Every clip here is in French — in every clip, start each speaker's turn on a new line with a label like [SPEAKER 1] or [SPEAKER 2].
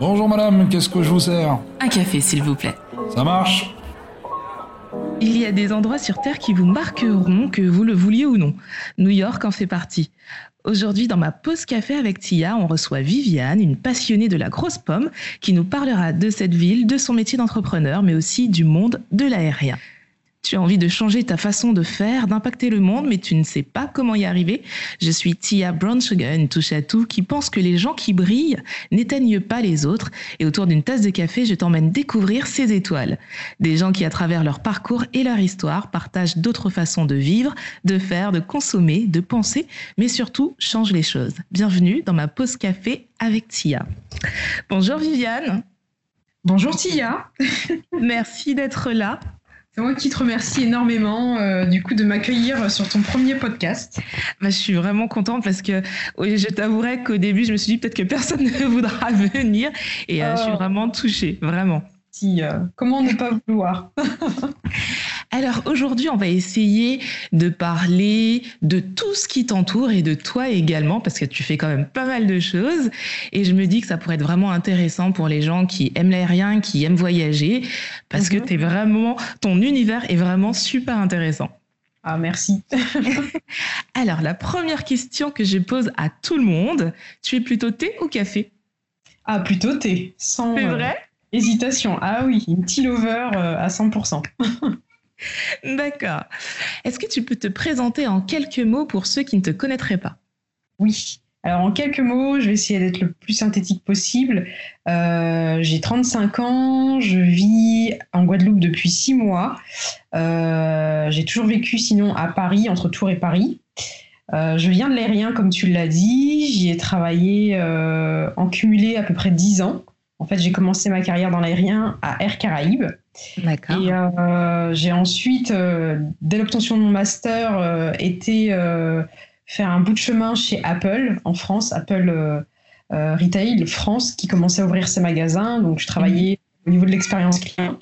[SPEAKER 1] Bonjour madame, qu'est-ce que je vous sers
[SPEAKER 2] Un café, s'il vous plaît.
[SPEAKER 1] Ça marche
[SPEAKER 3] Il y a des endroits sur Terre qui vous marqueront, que vous le vouliez ou non. New York en fait partie. Aujourd'hui, dans ma pause café avec Tia, on reçoit Viviane, une passionnée de la grosse pomme, qui nous parlera de cette ville, de son métier d'entrepreneur, mais aussi du monde de l'aérien. Tu as envie de changer ta façon de faire, d'impacter le monde, mais tu ne sais pas comment y arriver. Je suis Tia Brown Sugar, une touche à tout, qui pense que les gens qui brillent n'éteignent pas les autres. Et autour d'une tasse de café, je t'emmène découvrir ces étoiles. Des gens qui, à travers leur parcours et leur histoire, partagent d'autres façons de vivre, de faire, de consommer, de penser, mais surtout changent les choses. Bienvenue dans ma pause café avec Tia. Bonjour Viviane.
[SPEAKER 4] Bonjour Tia.
[SPEAKER 3] Merci d'être là.
[SPEAKER 4] C'est moi qui te remercie énormément euh, du coup de m'accueillir sur ton premier podcast.
[SPEAKER 3] Bah, je suis vraiment contente parce que je t'avouerai qu'au début, je me suis dit peut-être que personne ne voudra venir et euh, je suis oh. vraiment touchée, vraiment.
[SPEAKER 4] Si, euh, comment ne pas vouloir?
[SPEAKER 3] Alors aujourd'hui, on va essayer de parler de tout ce qui t'entoure et de toi également, parce que tu fais quand même pas mal de choses. Et je me dis que ça pourrait être vraiment intéressant pour les gens qui aiment l'aérien, qui aiment voyager, parce que mhm. es vraiment, ton univers est vraiment super intéressant.
[SPEAKER 4] Ah, merci.
[SPEAKER 3] Alors, la première question que je pose à tout le monde, tu es plutôt thé ou café?
[SPEAKER 4] Ah, plutôt thé, sans
[SPEAKER 3] C'est vrai? euh,
[SPEAKER 4] hésitation. Ah oui, une tea lover euh, à 100%.
[SPEAKER 3] D'accord. Est-ce que tu peux te présenter en quelques mots pour ceux qui ne te connaîtraient pas?
[SPEAKER 4] Oui. Alors en quelques mots, je vais essayer d'être le plus synthétique possible. Euh, j'ai 35 ans, je vis en Guadeloupe depuis 6 mois. Euh, j'ai toujours vécu sinon à Paris, entre Tours et Paris. Euh, je viens de l'aérien, comme tu l'as dit. J'y ai travaillé en cumulé à peu près 10 ans. En fait, j'ai commencé ma carrière dans l'aérien à Air Caraïbes.
[SPEAKER 3] D'accord.
[SPEAKER 4] Et euh, j'ai ensuite, euh, dès l'obtention de mon master, euh, été faire un bout de chemin chez Apple en France, Apple Retail France, qui commençait à ouvrir ses magasins. Donc, je travaillais mhm. au niveau de l'expérience client.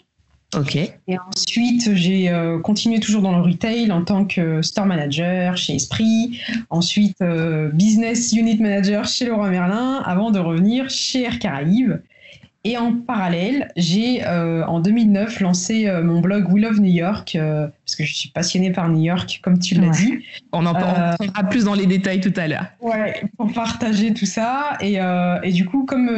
[SPEAKER 3] Ok.
[SPEAKER 4] Et ensuite, j'ai continué toujours dans le retail en tant que store manager chez Esprit. Ensuite, business unit manager chez Leroy Merlin, avant de revenir chez Air Caraïbes. Et en parallèle, j'ai euh, en 2009 lancé euh, mon blog We Love New York, euh, parce que je suis passionnée par New York, comme tu l'as dit.
[SPEAKER 3] On en parlera plus dans les détails tout à l'heure.
[SPEAKER 4] Ouais, pour partager tout ça. Et, et du coup, comme,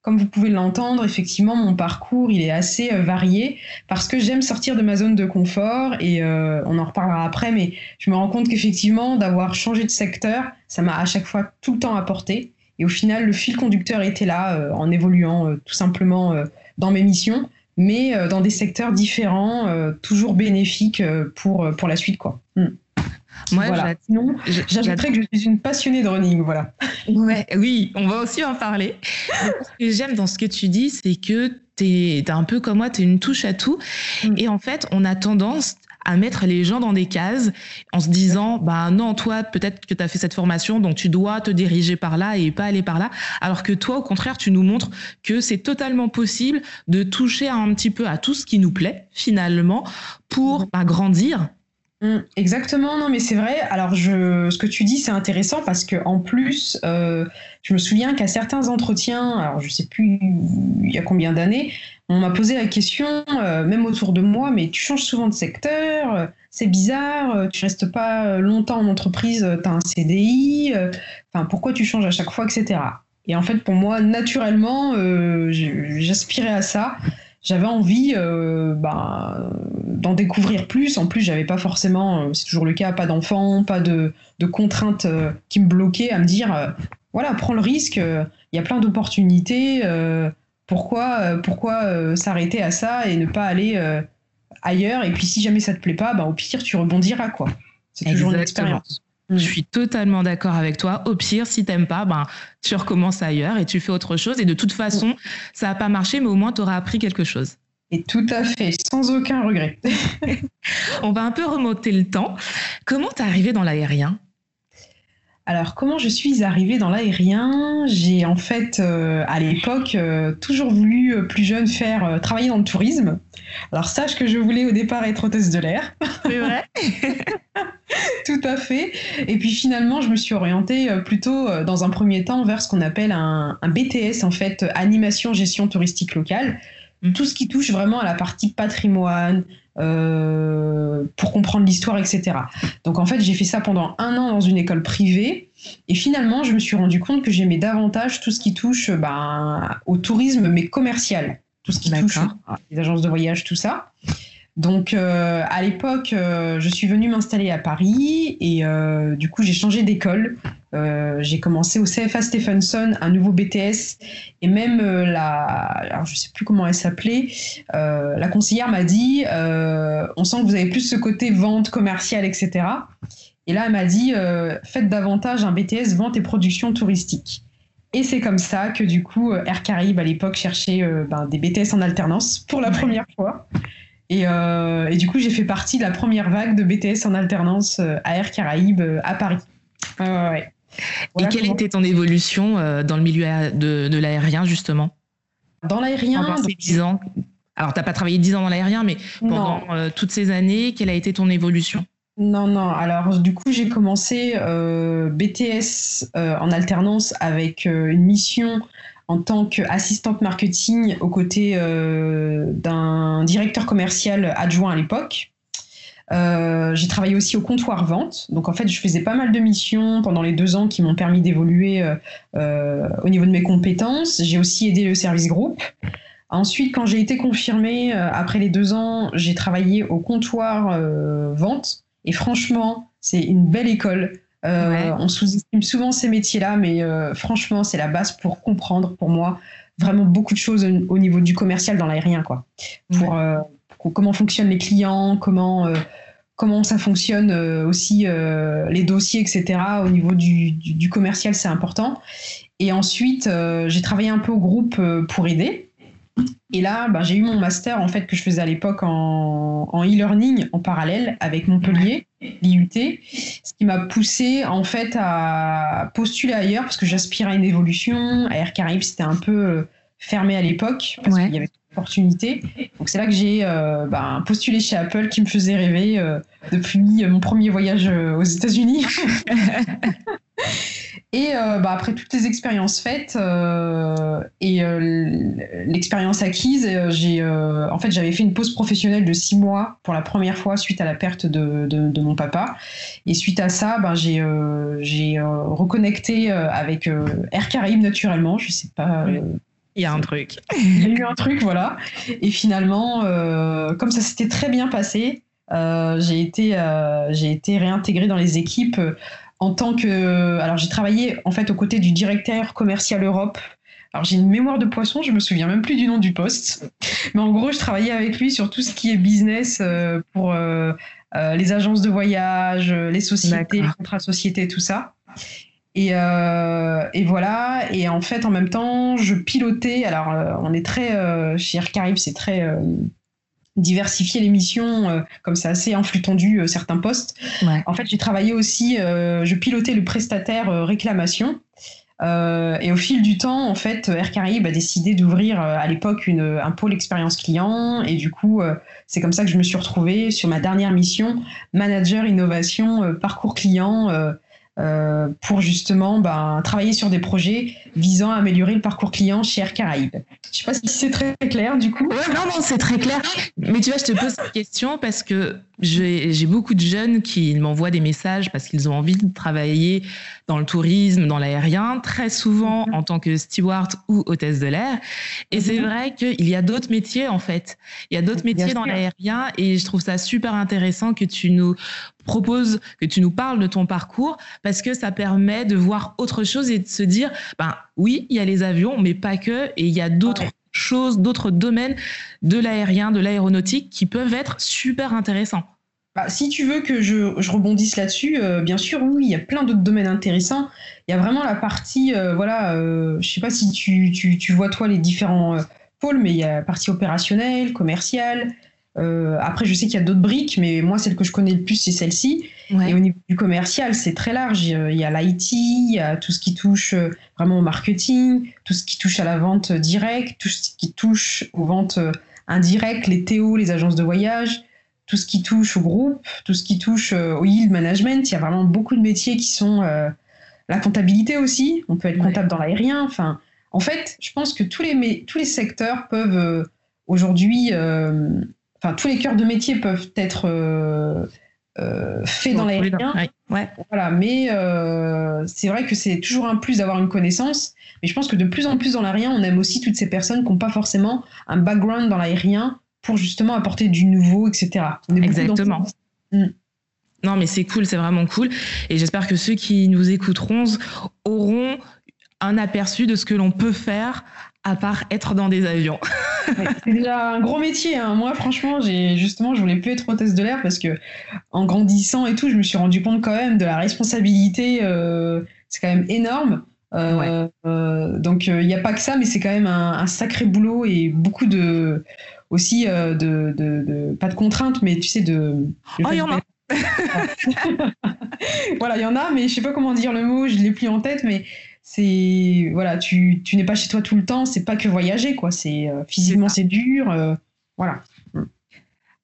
[SPEAKER 4] comme vous pouvez l'entendre, effectivement, mon parcours, il est assez varié, parce que j'aime sortir de ma zone de confort, et on en reparlera après, mais je me rends compte qu'effectivement, d'avoir changé de secteur, ça m'a à chaque fois tout le temps apporté. Et au final, le fil conducteur était là euh, en évoluant euh, tout simplement euh, dans mes missions, mais dans des secteurs différents, toujours bénéfiques pour, pour la suite. Quoi.
[SPEAKER 3] Hmm. Moi,
[SPEAKER 4] voilà. j'ajouterais que je suis une passionnée de running, voilà.
[SPEAKER 3] Ouais, oui, on va aussi en parler. ce que j'aime dans ce que tu dis, c'est que tu es, un peu comme moi, tu es une touche à tout. Hmm. Et en fait, on a tendance à mettre les gens dans des cases en se disant bah non toi peut-être que tu as fait cette formation donc tu dois te diriger par là et pas aller par là. Alors que toi au contraire tu nous montres que c'est totalement possible de toucher un petit peu à tout ce qui nous plaît finalement pour bah, grandir.
[SPEAKER 4] Mmh, Exactement, non mais c'est vrai. Alors je, ce que tu dis c'est intéressant parce que en plus, euh, je me souviens qu'à certains entretiens, alors je sais plus il y a combien d'années, on m'a posé la question, euh, même autour de moi, mais tu changes souvent de secteur, euh, c'est bizarre, euh, tu restes pas longtemps en entreprise, tu as un CDI, pourquoi tu changes à chaque fois, etc. Et en fait, pour moi, naturellement, j'aspirais à ça. J'avais envie ben, d'en découvrir plus. En plus, j'avais pas forcément, c'est toujours le cas, pas d'enfants, pas de, de contraintes qui me bloquaient à me dire, voilà, prends le risque, il y a plein d'opportunités pourquoi, euh, pourquoi euh, s'arrêter à ça et ne pas aller euh, ailleurs Et puis si jamais ça te plaît pas, bah, au pire tu rebondiras quoi.
[SPEAKER 3] C'est toujours une expérience. Je mm. suis totalement d'accord avec toi. Au pire, si t'aimes pas, ben, tu recommences ailleurs et tu fais autre chose. Et de toute façon, ça n'a pas marché, mais au moins tu auras appris quelque chose.
[SPEAKER 4] Et tout à fait, sans aucun regret.
[SPEAKER 3] On va un peu remonter le temps. Comment t'es arrivé dans l'aérien?
[SPEAKER 4] Alors, comment je suis arrivée dans l'aérien? J'ai en fait, euh, à l'époque, euh, toujours voulu, euh, plus jeune, faire travailler dans le tourisme. Alors, sache que je voulais au départ être hôtesse de l'air.
[SPEAKER 3] C'est vrai?
[SPEAKER 4] Tout à fait. Et puis finalement, je me suis orientée plutôt dans un premier temps vers ce qu'on appelle un, BTS, en fait, animation gestion touristique locale. Mm. Tout ce qui touche vraiment à la partie patrimoine, euh, pour comprendre l'histoire, etc. Donc en fait, j'ai fait ça pendant un an dans une école privée. Et finalement, je me suis rendu compte que j'aimais davantage tout ce qui touche ben, au tourisme, mais commercial. Tout ce qui touche les agences de voyage, tout ça. Donc euh, à l'époque, euh, je suis venue m'installer à Paris et euh, du coup j'ai changé d'école. j'ai commencé au CFA Stephenson, un nouveau BTS et même la, alors je sais plus comment elle s'appelait, la conseillère m'a dit, on sent que vous avez plus ce côté vente commerciale, etc. Et là elle m'a dit, faites davantage un BTS vente et production touristique. Et c'est comme ça que du coup Air Caraïbes à l'époque cherchait ben, des BTS en alternance pour la première fois. Euh, et, du coup, j'ai fait partie de la première vague de BTS en alternance euh, à Air Caraïbes euh, à Paris.
[SPEAKER 3] et quelle était ton évolution dans le milieu de, l'aérien, justement?
[SPEAKER 4] Dans l'aérien
[SPEAKER 3] Pendant ces 10 ans. Alors, tu n'as pas travaillé 10 ans dans l'aérien, mais pendant toutes ces années, quelle a été ton évolution?
[SPEAKER 4] Non, non. Alors, du coup, j'ai commencé BTS en alternance avec une mission en tant qu'assistante marketing aux côtés euh, d'un directeur commercial adjoint à l'époque. Euh, j'ai travaillé aussi au comptoir vente. Donc en fait, je faisais pas mal de missions pendant les deux ans qui m'ont permis d'évoluer euh, au niveau de mes compétences. J'ai aussi aidé le service groupe. Ensuite, quand j'ai été confirmée, après les deux ans, j'ai travaillé au comptoir vente. Et franchement, c'est une belle école. Euh, on sous-estime souvent ces métiers-là, mais euh, franchement, c'est la base pour comprendre, pour moi, vraiment beaucoup de choses au niveau du commercial dans l'aérien, quoi. Pour, euh, comment fonctionnent les clients, comment comment ça fonctionne aussi les dossiers, etc. Au niveau du commercial, c'est important. Et ensuite, j'ai travaillé un peu au groupe pour aider. Et là, bah, j'ai eu mon master en fait que je faisais à l'époque en, e-learning en parallèle avec Montpellier, l'IUT, ce qui m'a poussé en fait à postuler ailleurs parce que j'aspirais à une évolution. À Air Caraïbes, c'était un peu euh, fermé à l'époque parce qu'il y avait d'opportunités. Donc c'est là que j'ai euh, bah, postulé chez Apple qui me faisait rêver euh, depuis mon premier voyage aux États-Unis. Et euh, bah, après toutes les expériences faites euh, et euh, l'expérience acquise, j'ai en fait j'avais fait une pause professionnelle de six mois pour la première fois suite à la perte de, de, mon papa. Et suite à ça, bah, j'ai reconnecté avec Air Caraïbes naturellement. Je sais pas.
[SPEAKER 3] Il y a un truc.
[SPEAKER 4] Il y a eu un truc, voilà. Et finalement, comme ça s'était très bien passé, j'ai été, j'ai été réintégrée dans les équipes en tant que. Alors, j'ai travaillé en fait aux côtés du directeur commercial Europe. Alors, j'ai une mémoire de poisson, je me souviens même plus du nom du poste. Mais en gros, je travaillais avec lui sur tout ce qui est business euh, pour euh, euh, les agences de voyage, les sociétés, les contrats sociétés, tout ça. Et, et, voilà. Et en fait, en même temps, je pilotais. Alors, on est très. chez Air Caraïbes, c'est très diversifier les missions, euh, comme c'est assez en flux tendu euh, certains postes. En fait, j'ai travaillé aussi, euh, je pilotais le prestataire réclamation. et au fil du temps, en fait, Air Caraïbes a décidé d'ouvrir à l'époque un pôle expérience client. Et du coup, c'est comme ça que je me suis retrouvée sur ma dernière mission, manager innovation parcours client euh, pour justement ben, travailler sur des projets visant à améliorer le parcours client chez Air Caraïbes. Je sais pas si c'est très clair du coup.
[SPEAKER 3] non, non, c'est très clair. Mais tu vois, je te pose cette question parce que j'ai beaucoup de jeunes qui m'envoient des messages parce qu'ils ont envie de travailler dans le tourisme, dans l'aérien, très souvent mhm. en tant que steward ou hôtesse de l'air. Et c'est mhm. vrai qu'il y a d'autres métiers en fait. Il y a d'autres métiers dans l'aérien et je trouve ça super intéressant que tu nous proposes, que tu nous parles de ton parcours parce que ça permet de voir autre chose et de se dire, ben oui, il y a les avions, mais pas que, et il y a d'autres choses, d'autres domaines de l'aérien, de l'aéronautique qui peuvent être super intéressants.
[SPEAKER 4] Bah, si tu veux que je, rebondisse là-dessus, euh, bien sûr, oui, il y a plein d'autres domaines intéressants. Il y a vraiment la partie, euh, voilà, euh, je sais pas si tu, tu, vois toi les différents pôles, mais il y a la partie opérationnelle, commerciale. après, je sais qu'il y a d'autres briques, mais moi, celle que je connais le plus, c'est celle-ci. Et au niveau du commercial, c'est très large. Il y a l'IT, il y a tout ce qui touche vraiment au marketing, tout ce qui touche à la vente directe, tout ce qui touche aux ventes indirectes, les TO, les agences de voyage tout ce qui touche au groupe, tout ce qui touche au yield management. Il y a vraiment beaucoup de métiers qui sont la comptabilité aussi. On peut être comptable dans l'aérien. Enfin, en fait, je pense que tous les, tous les secteurs peuvent aujourd'hui, enfin, tous les cœurs de métier peuvent être euh, fait dans l'aérien. Ouais. Voilà, mais euh, c'est vrai que c'est toujours un plus d'avoir une connaissance. Mais je pense que de plus en plus dans l'aérien, on aime aussi toutes ces personnes qui n'ont pas forcément un background dans l'aérien pour justement apporter du nouveau, etc.
[SPEAKER 3] Exactement. Mm. Non, mais c'est cool, c'est vraiment cool. Et j'espère que ceux qui nous écouteront auront un aperçu de ce que l'on peut faire à part être dans des avions.
[SPEAKER 4] c'est déjà un gros métier. Hein. Moi, franchement, j'ai justement, je voulais plus être hôtesse de l'air parce que en grandissant et tout, je me suis rendu compte quand même de la responsabilité. Euh, c'est quand même énorme. Euh, euh, donc, il n'y a pas que ça, mais c'est quand même un, sacré boulot et beaucoup de aussi de, pas de contraintes, mais tu sais de.
[SPEAKER 3] oh, il y en a.
[SPEAKER 4] voilà, il y en a, mais je sais pas comment dire le mot. Je l'ai plus en tête, mais c'est voilà, tu, tu n'es pas chez toi tout le temps, c'est pas que voyager quoi, c'est euh, physiquement c'est dur, euh, voilà. Mm.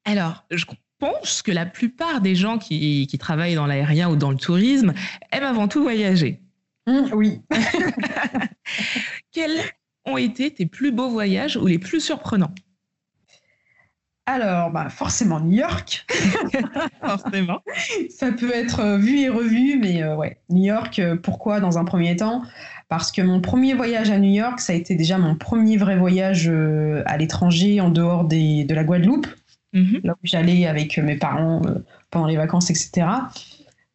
[SPEAKER 3] Alors, je pense que la plupart des gens qui, qui travaillent dans l'aérien ou dans le tourisme aiment avant tout voyager.
[SPEAKER 4] Mm, oui.
[SPEAKER 3] Quels ont été tes plus beaux voyages ou les plus surprenants?
[SPEAKER 4] Alors, bah, forcément New York.
[SPEAKER 3] forcément.
[SPEAKER 4] Ça peut être euh, vu et revu, mais euh, ouais, New York, euh, pourquoi dans un premier temps? Parce que mon premier voyage à New York, ça a été déjà mon premier vrai voyage à l'étranger, en dehors des, de la Guadeloupe, mhm. là où j'allais avec mes parents pendant les vacances, etc.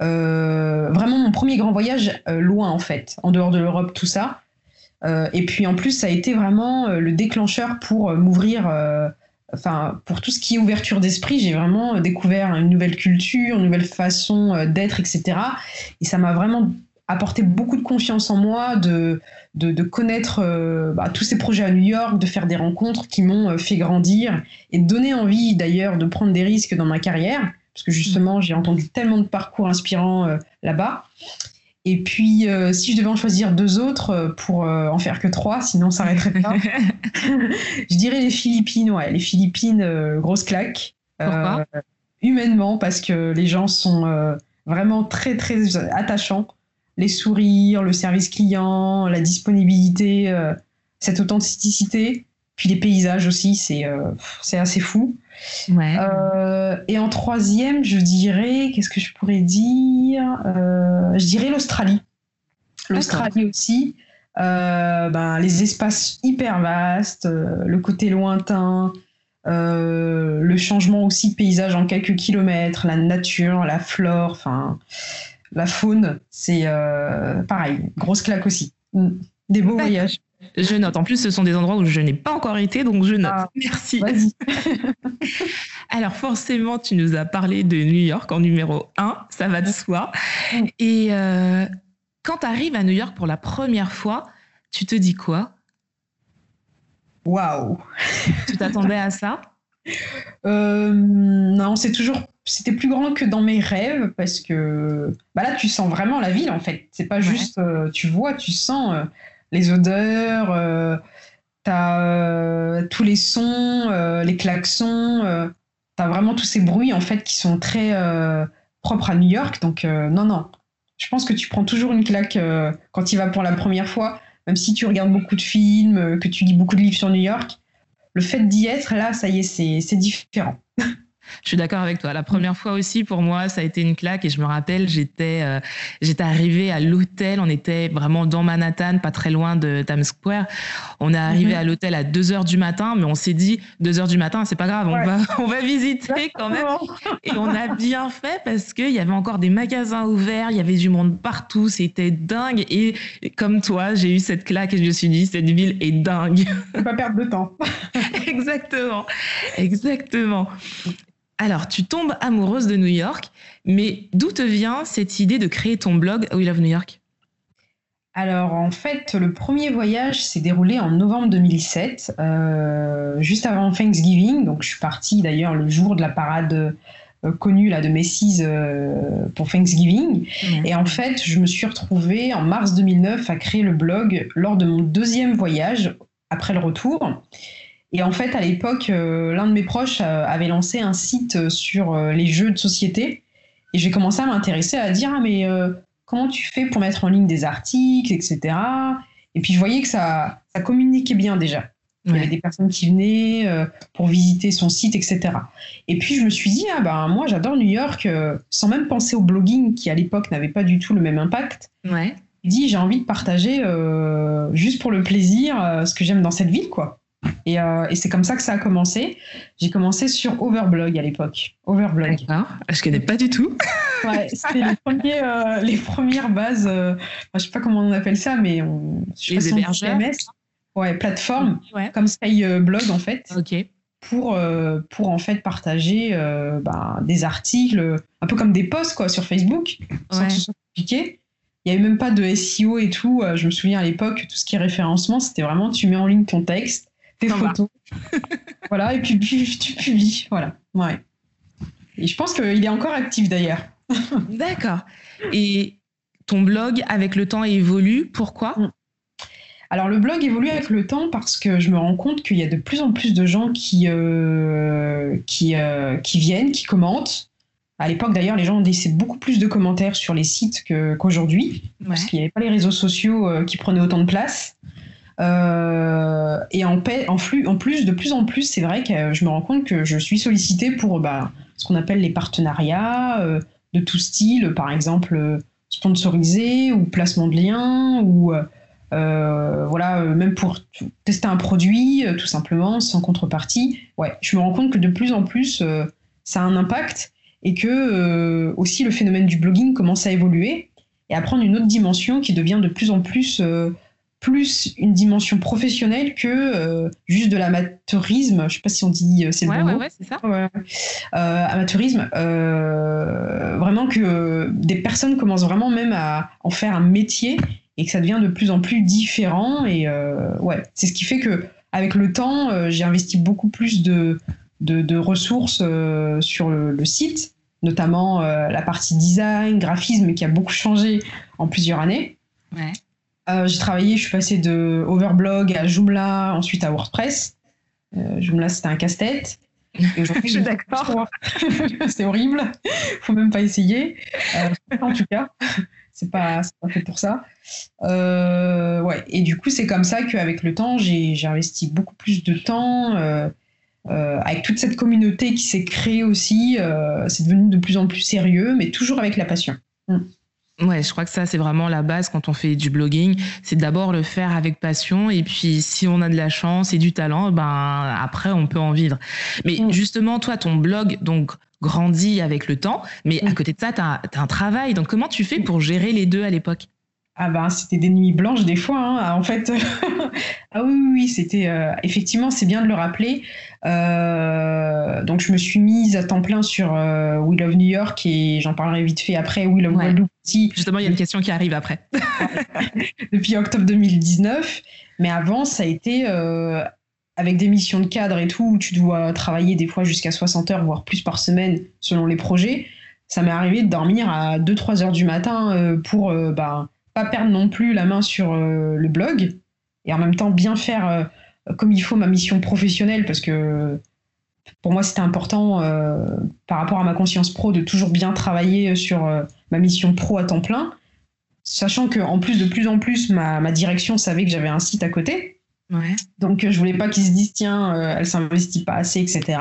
[SPEAKER 4] vraiment mon premier grand voyage loin, en fait, en dehors de l'Europe, tout ça. et puis en plus, ça a été vraiment le déclencheur pour m'ouvrir enfin, pour tout ce qui est ouverture d'esprit, j'ai vraiment découvert une nouvelle culture, une nouvelle façon euh, d'être, etc. Et ça m'a vraiment apporté beaucoup de confiance en moi, de, de, connaître euh, bah, tous ces projets à New York, de faire des rencontres qui m'ont euh, fait grandir et donner envie d'ailleurs de prendre des risques dans ma carrière, parce que justement j'ai entendu tellement de parcours inspirants là-bas. Et puis, euh, si je devais en choisir deux autres euh, pour euh, en faire que trois, sinon ça s'arrêterait pas, je dirais les Philippines. Ouais, les Philippines, grosse claque.
[SPEAKER 3] Pourquoi?
[SPEAKER 4] Humainement, parce que les gens sont vraiment très, très attachants. Les sourires, le service client, la disponibilité, cette authenticité. Puis les paysages aussi, c'est c'est assez fou. Euh, et en troisième, je dirais, qu'est-ce que je pourrais dire euh, Je dirais l'Australie. L'Australie aussi. Euh, ben, les espaces hyper vastes, le côté lointain, le changement aussi de paysage en quelques kilomètres, la nature, la flore, enfin la faune, c'est pareil, grosse claque aussi. Mm. Des beaux voyages.
[SPEAKER 3] Je note. En plus, ce sont des endroits où je n'ai pas encore été, donc je note. Ah, Merci. Alors forcément, tu nous as parlé de New York en numéro 1, ça va de soi. Et euh, quand tu arrives à New York pour la première fois, tu te dis quoi?
[SPEAKER 4] Waouh
[SPEAKER 3] Tu t'attendais à ça?
[SPEAKER 4] Euh, Non, c'est toujours c'était plus grand que dans mes rêves parce que bah là tu sens vraiment la ville en fait. C'est pas juste euh, tu vois, tu sens les odeurs, euh, tu as euh, tous les sons, euh, les klaxons, tu as vraiment tous ces bruits en fait qui sont très propres à New York. Donc non, non, je pense que tu prends toujours une claque quand tu vas pour la première fois, même si tu regardes beaucoup de films, que tu lis beaucoup de livres sur New York. Le fait d'y être, là, ça y est, c'est différent.
[SPEAKER 3] Je suis d'accord avec toi. La première fois aussi, pour moi, ça a été une claque. Et je me rappelle, j'étais, euh, j'étais arrivée à l'hôtel. On était vraiment dans Manhattan, pas très loin de Times Square. On est arrivé mhm. à l'hôtel à 2 heures du matin, mais on s'est dit 2 heures du matin, c'est pas grave, on va, on va visiter quand même. Et on a bien fait parce qu'il y avait encore des magasins ouverts, il y avait du monde partout, c'était dingue. Et comme toi, j'ai eu cette claque et je me suis dit, cette ville est dingue.
[SPEAKER 4] pas perdre de temps.
[SPEAKER 3] exactement, exactement. Alors, tu tombes amoureuse de New York, mais d'où te vient cette idée de créer ton blog We Love New York?
[SPEAKER 4] Alors en fait, le premier voyage s'est déroulé en novembre 2007, euh, juste avant Thanksgiving. Donc je suis partie d'ailleurs le jour de la parade euh, connue là, de Macy's euh, pour Thanksgiving. Et en fait, je me suis retrouvée en mars 2009 à créer le blog lors de mon deuxième voyage après le retour. Et en fait, à l'époque, l'un de mes proches avait lancé un site sur les jeux de société. Et j'ai commencé à m'intéresser, à dire, ah, mais comment tu fais pour mettre en ligne des articles, etc. Et puis je voyais que ça, ça communiquait bien déjà. Il y avait des personnes qui venaient euh, pour visiter son site, etc. Et puis je me suis dit, ah ben moi j'adore New York, euh, sans même penser au blogging qui à l'époque n'avait pas du tout le même impact.
[SPEAKER 3] Ouais.
[SPEAKER 4] Dit, j'ai envie de partager euh, juste pour le plaisir ce que j'aime dans cette ville, quoi. Et, et c'est comme ça que ça a commencé. J'ai commencé sur Overblog à l'époque. Overblog.
[SPEAKER 3] D'accord. Je connais pas du tout.
[SPEAKER 4] ouais, c'était les, les premières bases. je je sais pas comment on appelle ça, mais on.
[SPEAKER 3] les hébergeurs
[SPEAKER 4] ouais, plateforme comme Skyblog euh, en fait.
[SPEAKER 3] Ok.
[SPEAKER 4] Pour, euh, pour en fait partager euh, bah, des articles, un peu comme des posts quoi, sur Facebook, sans que ce soit compliqué. Il n'y avait même pas de SEO et tout. Je me souviens à l'époque, tout ce qui est référencement, c'était vraiment tu mets en ligne ton texte, tes photos. voilà, et puis, tu publies. Voilà. Ouais. Et je pense qu'il est encore actif d'ailleurs.
[SPEAKER 3] D'accord. Et ton blog, avec le temps, évolue. Pourquoi? Mm.
[SPEAKER 4] Alors le blog évolue avec le temps parce que je me rends compte qu'il y a de plus en plus de gens qui, euh, qui, euh, qui viennent, qui commentent. À l'époque d'ailleurs, les gens laissaient beaucoup plus de commentaires sur les sites qu'aujourd'hui, parce qu'il n'y avait pas les réseaux sociaux euh, qui prenaient autant de place. Et en, plus, de plus en plus, c'est vrai que je me rends compte que je suis sollicitée pour bah, ce qu'on appelle les partenariats de tout style, par exemple sponsorisé ou placement de liens ou euh, voilà, euh, même pour tester un produit, euh, tout simplement, sans contrepartie. Ouais, je me rends compte que de plus en plus, ça a un impact et que aussi le phénomène du blogging commence à évoluer et à prendre une autre dimension qui devient de plus en plus plus une dimension professionnelle que juste de l'amateurisme. Je sais pas si on dit c'est le
[SPEAKER 3] ouais,
[SPEAKER 4] bon
[SPEAKER 3] ouais, Ouais, c'est ça.
[SPEAKER 4] amateurisme. vraiment que des personnes commencent vraiment même à en faire un métier et que ça devient de plus en plus différent. Et euh, ouais, c'est ce qui fait que avec le temps, euh, j'ai investi beaucoup plus de, de, ressources euh, sur le, site, notamment la partie design, graphisme, qui a beaucoup changé en plusieurs années.
[SPEAKER 3] Ouais.
[SPEAKER 4] J'ai travaillé, je suis passée de Overblog à Joomla, ensuite à WordPress. Joomla, c'était un casse-tête.
[SPEAKER 3] je suis d'accord.
[SPEAKER 4] c'est horrible. Faut même pas essayer. en tout cas c'est pas, pas fait pour ça. Euh, ouais. Et du coup, c'est comme ça qu'avec le temps, j'ai investi beaucoup plus de temps. Euh, euh, avec toute cette communauté qui s'est créée aussi, c'est devenu de plus en plus sérieux, mais toujours avec la passion. Mm.
[SPEAKER 3] Ouais, je crois que ça, c'est vraiment la base quand on fait du blogging. C'est d'abord le faire avec passion. Et puis, si on a de la chance et du talent, ben, après, on peut en vivre. Mais mm. justement, toi, ton blog, donc, grandit avec le temps, mais à côté de ça, tu as, un travail. Donc, comment tu fais pour gérer les deux à l'époque?
[SPEAKER 4] Ah ben, c'était des nuits blanches des fois. Hein. En fait, ah oui, oui, c'était euh, effectivement, c'est bien de le rappeler. Euh, donc, je me suis mise à temps plein sur euh, We Love New York et j'en parlerai vite fait après. We Love ouais. aussi.
[SPEAKER 3] Justement, il y a une question qui arrive après.
[SPEAKER 4] Depuis octobre 2019, mais avant, ça a été avec des missions de cadre et tout, où tu dois travailler des fois jusqu'à 60 heures, voire plus par semaine, selon les projets, ça m'est arrivé de dormir à 2-3 heures du matin pour bah, pas perdre non plus la main sur euh, le blog et en même temps bien faire comme il faut ma mission professionnelle parce que pour moi c'était important par rapport à ma conscience pro de toujours bien travailler sur ma mission pro à temps plein, sachant que en plus de plus en plus ma, ma direction savait que j'avais un site à côté. Donc, je voulais pas qu'ils se disent, tiens, euh, elle s'investit pas assez, etc.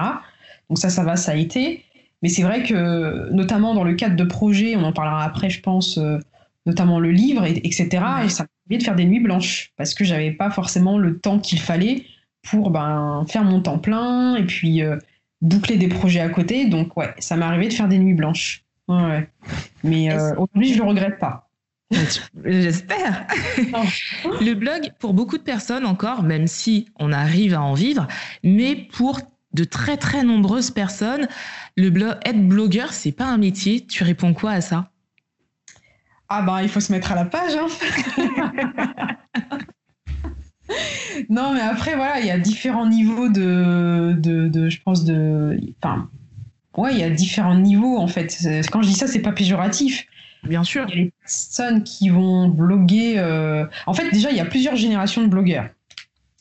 [SPEAKER 4] Donc, ça, ça va, ça a été. Mais c'est vrai que, notamment dans le cadre de projets, on en parlera après, je pense, euh, notamment le livre, etc. Et ça m'a permis de faire des nuits blanches parce que j'avais pas forcément le temps qu'il fallait pour ben, faire mon temps plein et puis euh, boucler des projets à côté. Donc, ouais, ça m'est arrivé de faire des nuits blanches. Ouais, Mais aujourd'hui, je le regrette pas.
[SPEAKER 3] J'espère. le blog, pour beaucoup de personnes encore, même si on arrive à en vivre, mais pour de très très nombreuses personnes, le blog, être blogueur, c'est pas un métier. Tu réponds quoi à ça?
[SPEAKER 4] Ah ben, il faut se mettre à la page. Hein. non, mais après, voilà, il y a différents niveaux de, de, de je pense, de. Enfin, ouais, il y a différents niveaux en fait. Quand je dis ça, c'est pas péjoratif.
[SPEAKER 3] Bien sûr.
[SPEAKER 4] Il y a les personnes qui vont bloguer. Euh, en fait, déjà, il y a plusieurs générations de blogueurs.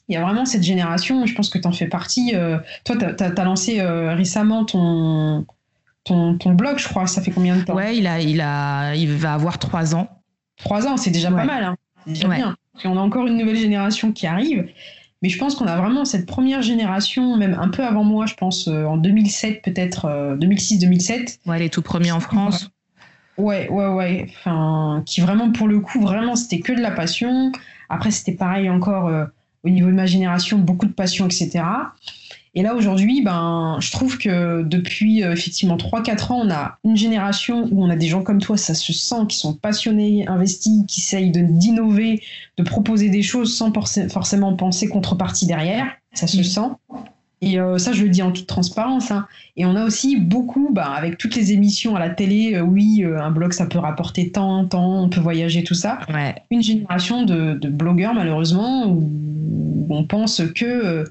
[SPEAKER 4] Il y a vraiment cette génération, je pense que tu en fais partie. Euh, toi, tu as, lancé euh, récemment ton, ton, ton, blog, je crois. Ça fait combien de temps
[SPEAKER 3] Ouais, il, a, il, a, il va avoir trois ans.
[SPEAKER 4] Trois ans, c'est déjà pas mal. Hein. C'est déjà bien. on a encore une nouvelle génération qui arrive. Mais je pense qu'on a vraiment cette première génération, même un peu avant moi, je pense euh, en 2007 peut-être, 2006-2007.
[SPEAKER 3] Ouais, les tout premiers en France.
[SPEAKER 4] Ouais, ouais, ouais. Enfin, qui vraiment, pour le coup, vraiment, c'était que de la passion. Après, c'était pareil encore euh, au niveau de ma génération, beaucoup de passion, etc. Et là, aujourd'hui, ben, je trouve que depuis euh, effectivement 3-4 ans, on a une génération où on a des gens comme toi, ça se sent, qui sont passionnés, investis, qui essayent d'innover, de, proposer des choses sans forcément penser contrepartie derrière. Ça se sent. Et euh, ça, je le dis en toute transparence. Hein. Et on a aussi beaucoup, bah, avec toutes les émissions à la télé, euh, oui, euh, un blog, ça peut rapporter tant, tant, on peut voyager, tout ça. Une génération de, de, blogueurs, malheureusement, où on pense que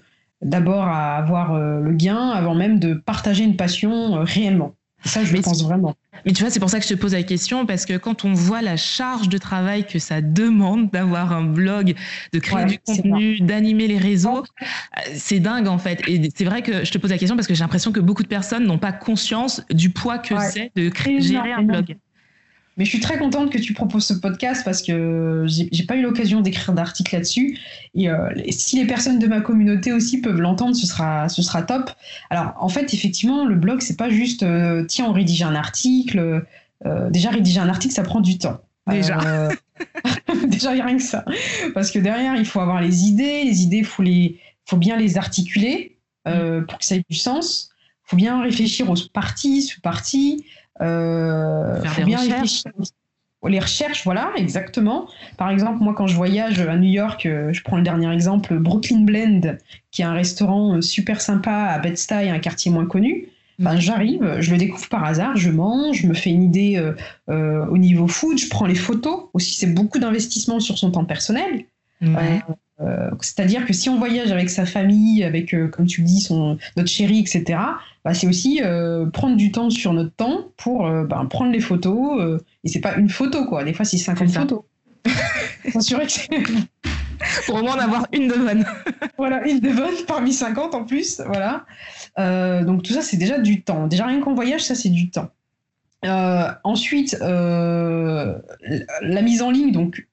[SPEAKER 4] d'abord à avoir le gain avant même de partager une passion réellement. Ça, je pense vraiment.
[SPEAKER 3] Mais tu vois, c'est pour ça que je te pose la question, parce que quand on voit la charge de travail que ça demande d'avoir un blog, de créer du contenu, d'animer les réseaux, euh, c'est dingue en fait. Et c'est vrai que je te pose la question parce que j'ai l'impression que beaucoup de personnes n'ont pas conscience du poids que c'est de créer, gérer un blog.
[SPEAKER 4] Mais je suis très contente que tu proposes ce podcast parce que j'ai pas eu l'occasion d'écrire d'articles là-dessus. Euh, et si les personnes de ma communauté aussi peuvent l'entendre, ce sera, ce sera top. Alors, en fait, effectivement, le blog, c'est pas juste euh, tiens, on rédige un article. Euh, déjà, rédiger un article, ça prend du temps.
[SPEAKER 3] Déjà.
[SPEAKER 4] déjà, il n'y a rien que ça. Parce que derrière, il faut avoir les idées. Les idées, il faut, les, faut bien les articuler mm. pour que ça ait du sens. Il faut bien réfléchir aux parties, sous-parties.
[SPEAKER 3] Euh, Faire bien recherches.
[SPEAKER 4] Les recherches, voilà, exactement. Par exemple, moi, quand je voyage à New York, euh, je prends le dernier exemple, Brooklyn Blend, qui est un restaurant euh, super sympa à Bed-Stuy, un quartier moins connu. Ben, j'arrive, je le découvre par hasard, je mange, je me fais une idée euh, au niveau food, je prends les photos. Aussi, c'est beaucoup d'investissement sur son temps personnel. Euh, c'est-à-dire que si on voyage avec sa famille, avec, euh, comme tu le dis, son, notre chéri, etc., bah, c'est aussi euh, prendre du temps sur notre temps pour bah, prendre les photos. et c'est pas une photo, quoi. Des fois, c'est 50 photos. S'assurer que c'est.
[SPEAKER 3] Pour au moins en avoir une de bonne.
[SPEAKER 4] voilà, une de bonne parmi 50 en plus. Voilà. donc tout ça, c'est déjà du temps. Déjà, rien qu'en voyage, ça, c'est du temps. ensuite, la mise en ligne, donc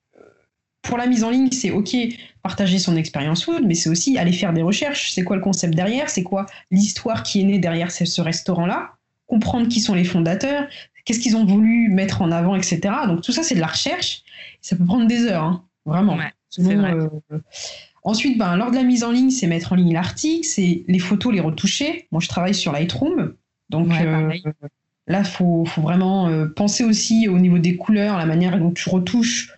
[SPEAKER 4] pour la mise en ligne, c'est OK, partager son expérience food, mais c'est aussi aller faire des recherches. C'est quoi le concept derrière? C'est quoi l'histoire qui est née derrière ce, restaurant-là? Comprendre qui sont les fondateurs, qu'est-ce qu'ils ont voulu mettre en avant, etc. Donc tout ça, c'est de la recherche. Ça peut prendre des heures, hein, vraiment.
[SPEAKER 3] Euh,
[SPEAKER 4] ensuite, ben, lors de la mise en ligne, c'est mettre en ligne l'article, c'est les photos, les retoucher. Moi, je travaille sur Lightroom. Donc euh, là, il faut, vraiment euh, penser aussi au niveau des couleurs, la manière dont tu retouches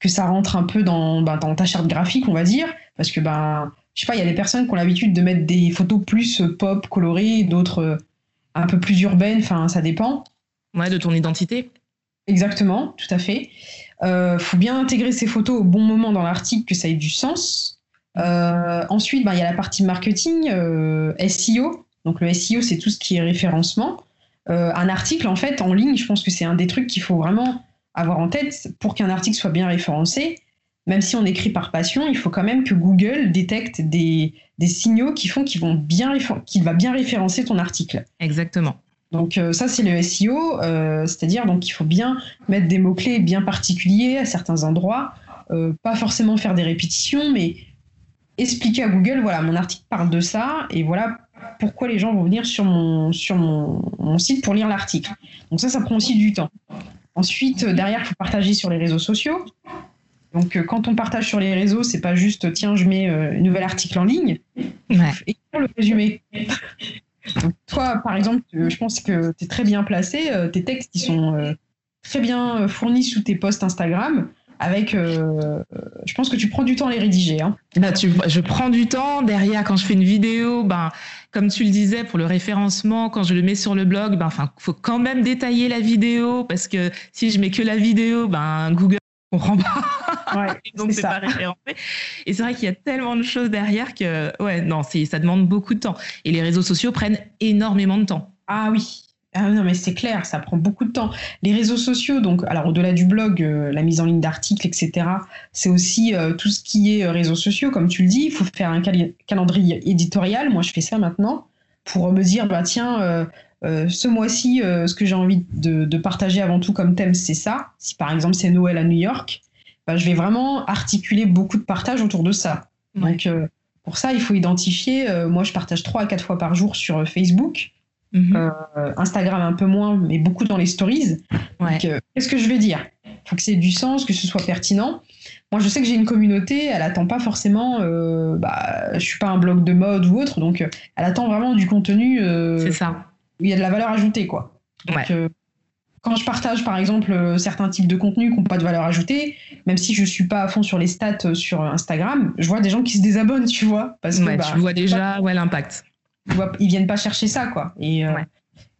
[SPEAKER 4] que ça rentre un peu dans, ben, dans ta charte graphique, on va dire, parce que ben, je sais pas, il y a des personnes qui ont l'habitude de mettre des photos plus pop, colorées, d'autres euh, un peu plus urbaines, enfin ça dépend.
[SPEAKER 3] Ouais, de ton identité.
[SPEAKER 4] Exactement, tout à fait. Euh, faut bien intégrer ces photos au bon moment dans l'article, que ça ait du sens. Euh, ensuite, ben, il y a la partie marketing, euh, SEO. Donc le SEO, c'est tout ce qui est référencement. un article, en fait, en ligne, je pense que c'est un des trucs qu'il faut vraiment avoir en tête pour qu'un article soit bien référencé. Même si on écrit par passion, il faut quand même que Google détecte des, signaux qui font qu'il va bien référencer ton article.
[SPEAKER 3] Exactement.
[SPEAKER 4] Donc euh, ça c'est le SEO, euh, c'est-à-dire donc il faut bien mettre des mots clés bien particuliers à certains endroits, euh, pas forcément faire des répétitions, mais expliquer à Google voilà mon article parle de ça et voilà pourquoi les gens vont venir sur mon sur mon site pour lire l'article. Donc ça ça prend aussi du temps. Ensuite, euh, derrière, il faut partager sur les réseaux sociaux. Donc, euh, quand on partage sur les réseaux, c'est pas juste tiens, je mets euh, un nouvel article en ligne. Et le résumé. toi, par exemple, je pense que tu es très bien placé. tes textes, ils sont très bien fournis sous tes posts Instagram avec, euh, je pense que tu prends du temps à les rédiger. Hein.
[SPEAKER 3] Là, tu, je prends du temps. Derrière, quand je fais une vidéo, ben, comme tu le disais, pour le référencement, quand je le mets sur le blog, ben, enfin, faut quand même détailler la vidéo parce que si je mets que la vidéo, ben, Google comprend pas.
[SPEAKER 4] Ouais,
[SPEAKER 3] donc c'est pas référencé. Et c'est vrai qu'il y a tellement de choses derrière que, ouais, non, ça demande beaucoup de temps. Et les réseaux sociaux prennent énormément de temps.
[SPEAKER 4] Ah oui, Ah non, mais c'est clair, ça prend beaucoup de temps. Les réseaux sociaux, donc, alors au-delà du blog, euh, la mise en ligne d'articles, etc., c'est aussi euh, tout ce qui est euh, réseaux sociaux, comme tu le dis. Il faut faire un calendrier éditorial. Moi, je fais ça maintenant pour me dire, bah tiens, ce mois-ci, ce que j'ai envie de, partager avant tout comme thème, c'est ça. Si par exemple c'est Noël à New York, bah, je vais vraiment articuler beaucoup de partages autour de ça. Donc, pour ça, il faut identifier. moi, je partage trois à quatre fois par jour sur Facebook. Mhm. Euh, Instagram un peu moins, mais beaucoup dans les stories. Euh, qu'est-ce que je veux dire? Il faut que c'est du sens, que ce soit pertinent. Moi, je sais que j'ai une communauté, elle attend pas forcément. Euh, bah, je suis pas un blog de mode ou autre, donc euh, elle attend vraiment du contenu.
[SPEAKER 3] c'est ça.
[SPEAKER 4] Où il y a de la valeur ajoutée, quoi. Donc, quand je partage, par exemple, certains types de contenus qui n'ont pas de valeur ajoutée, même si je suis pas à fond sur les stats sur Instagram, je vois des gens qui se désabonnent, tu vois,
[SPEAKER 3] parce que bah, tu vois déjà ouais l'impact
[SPEAKER 4] ils viennent pas chercher ça, quoi. Et, euh,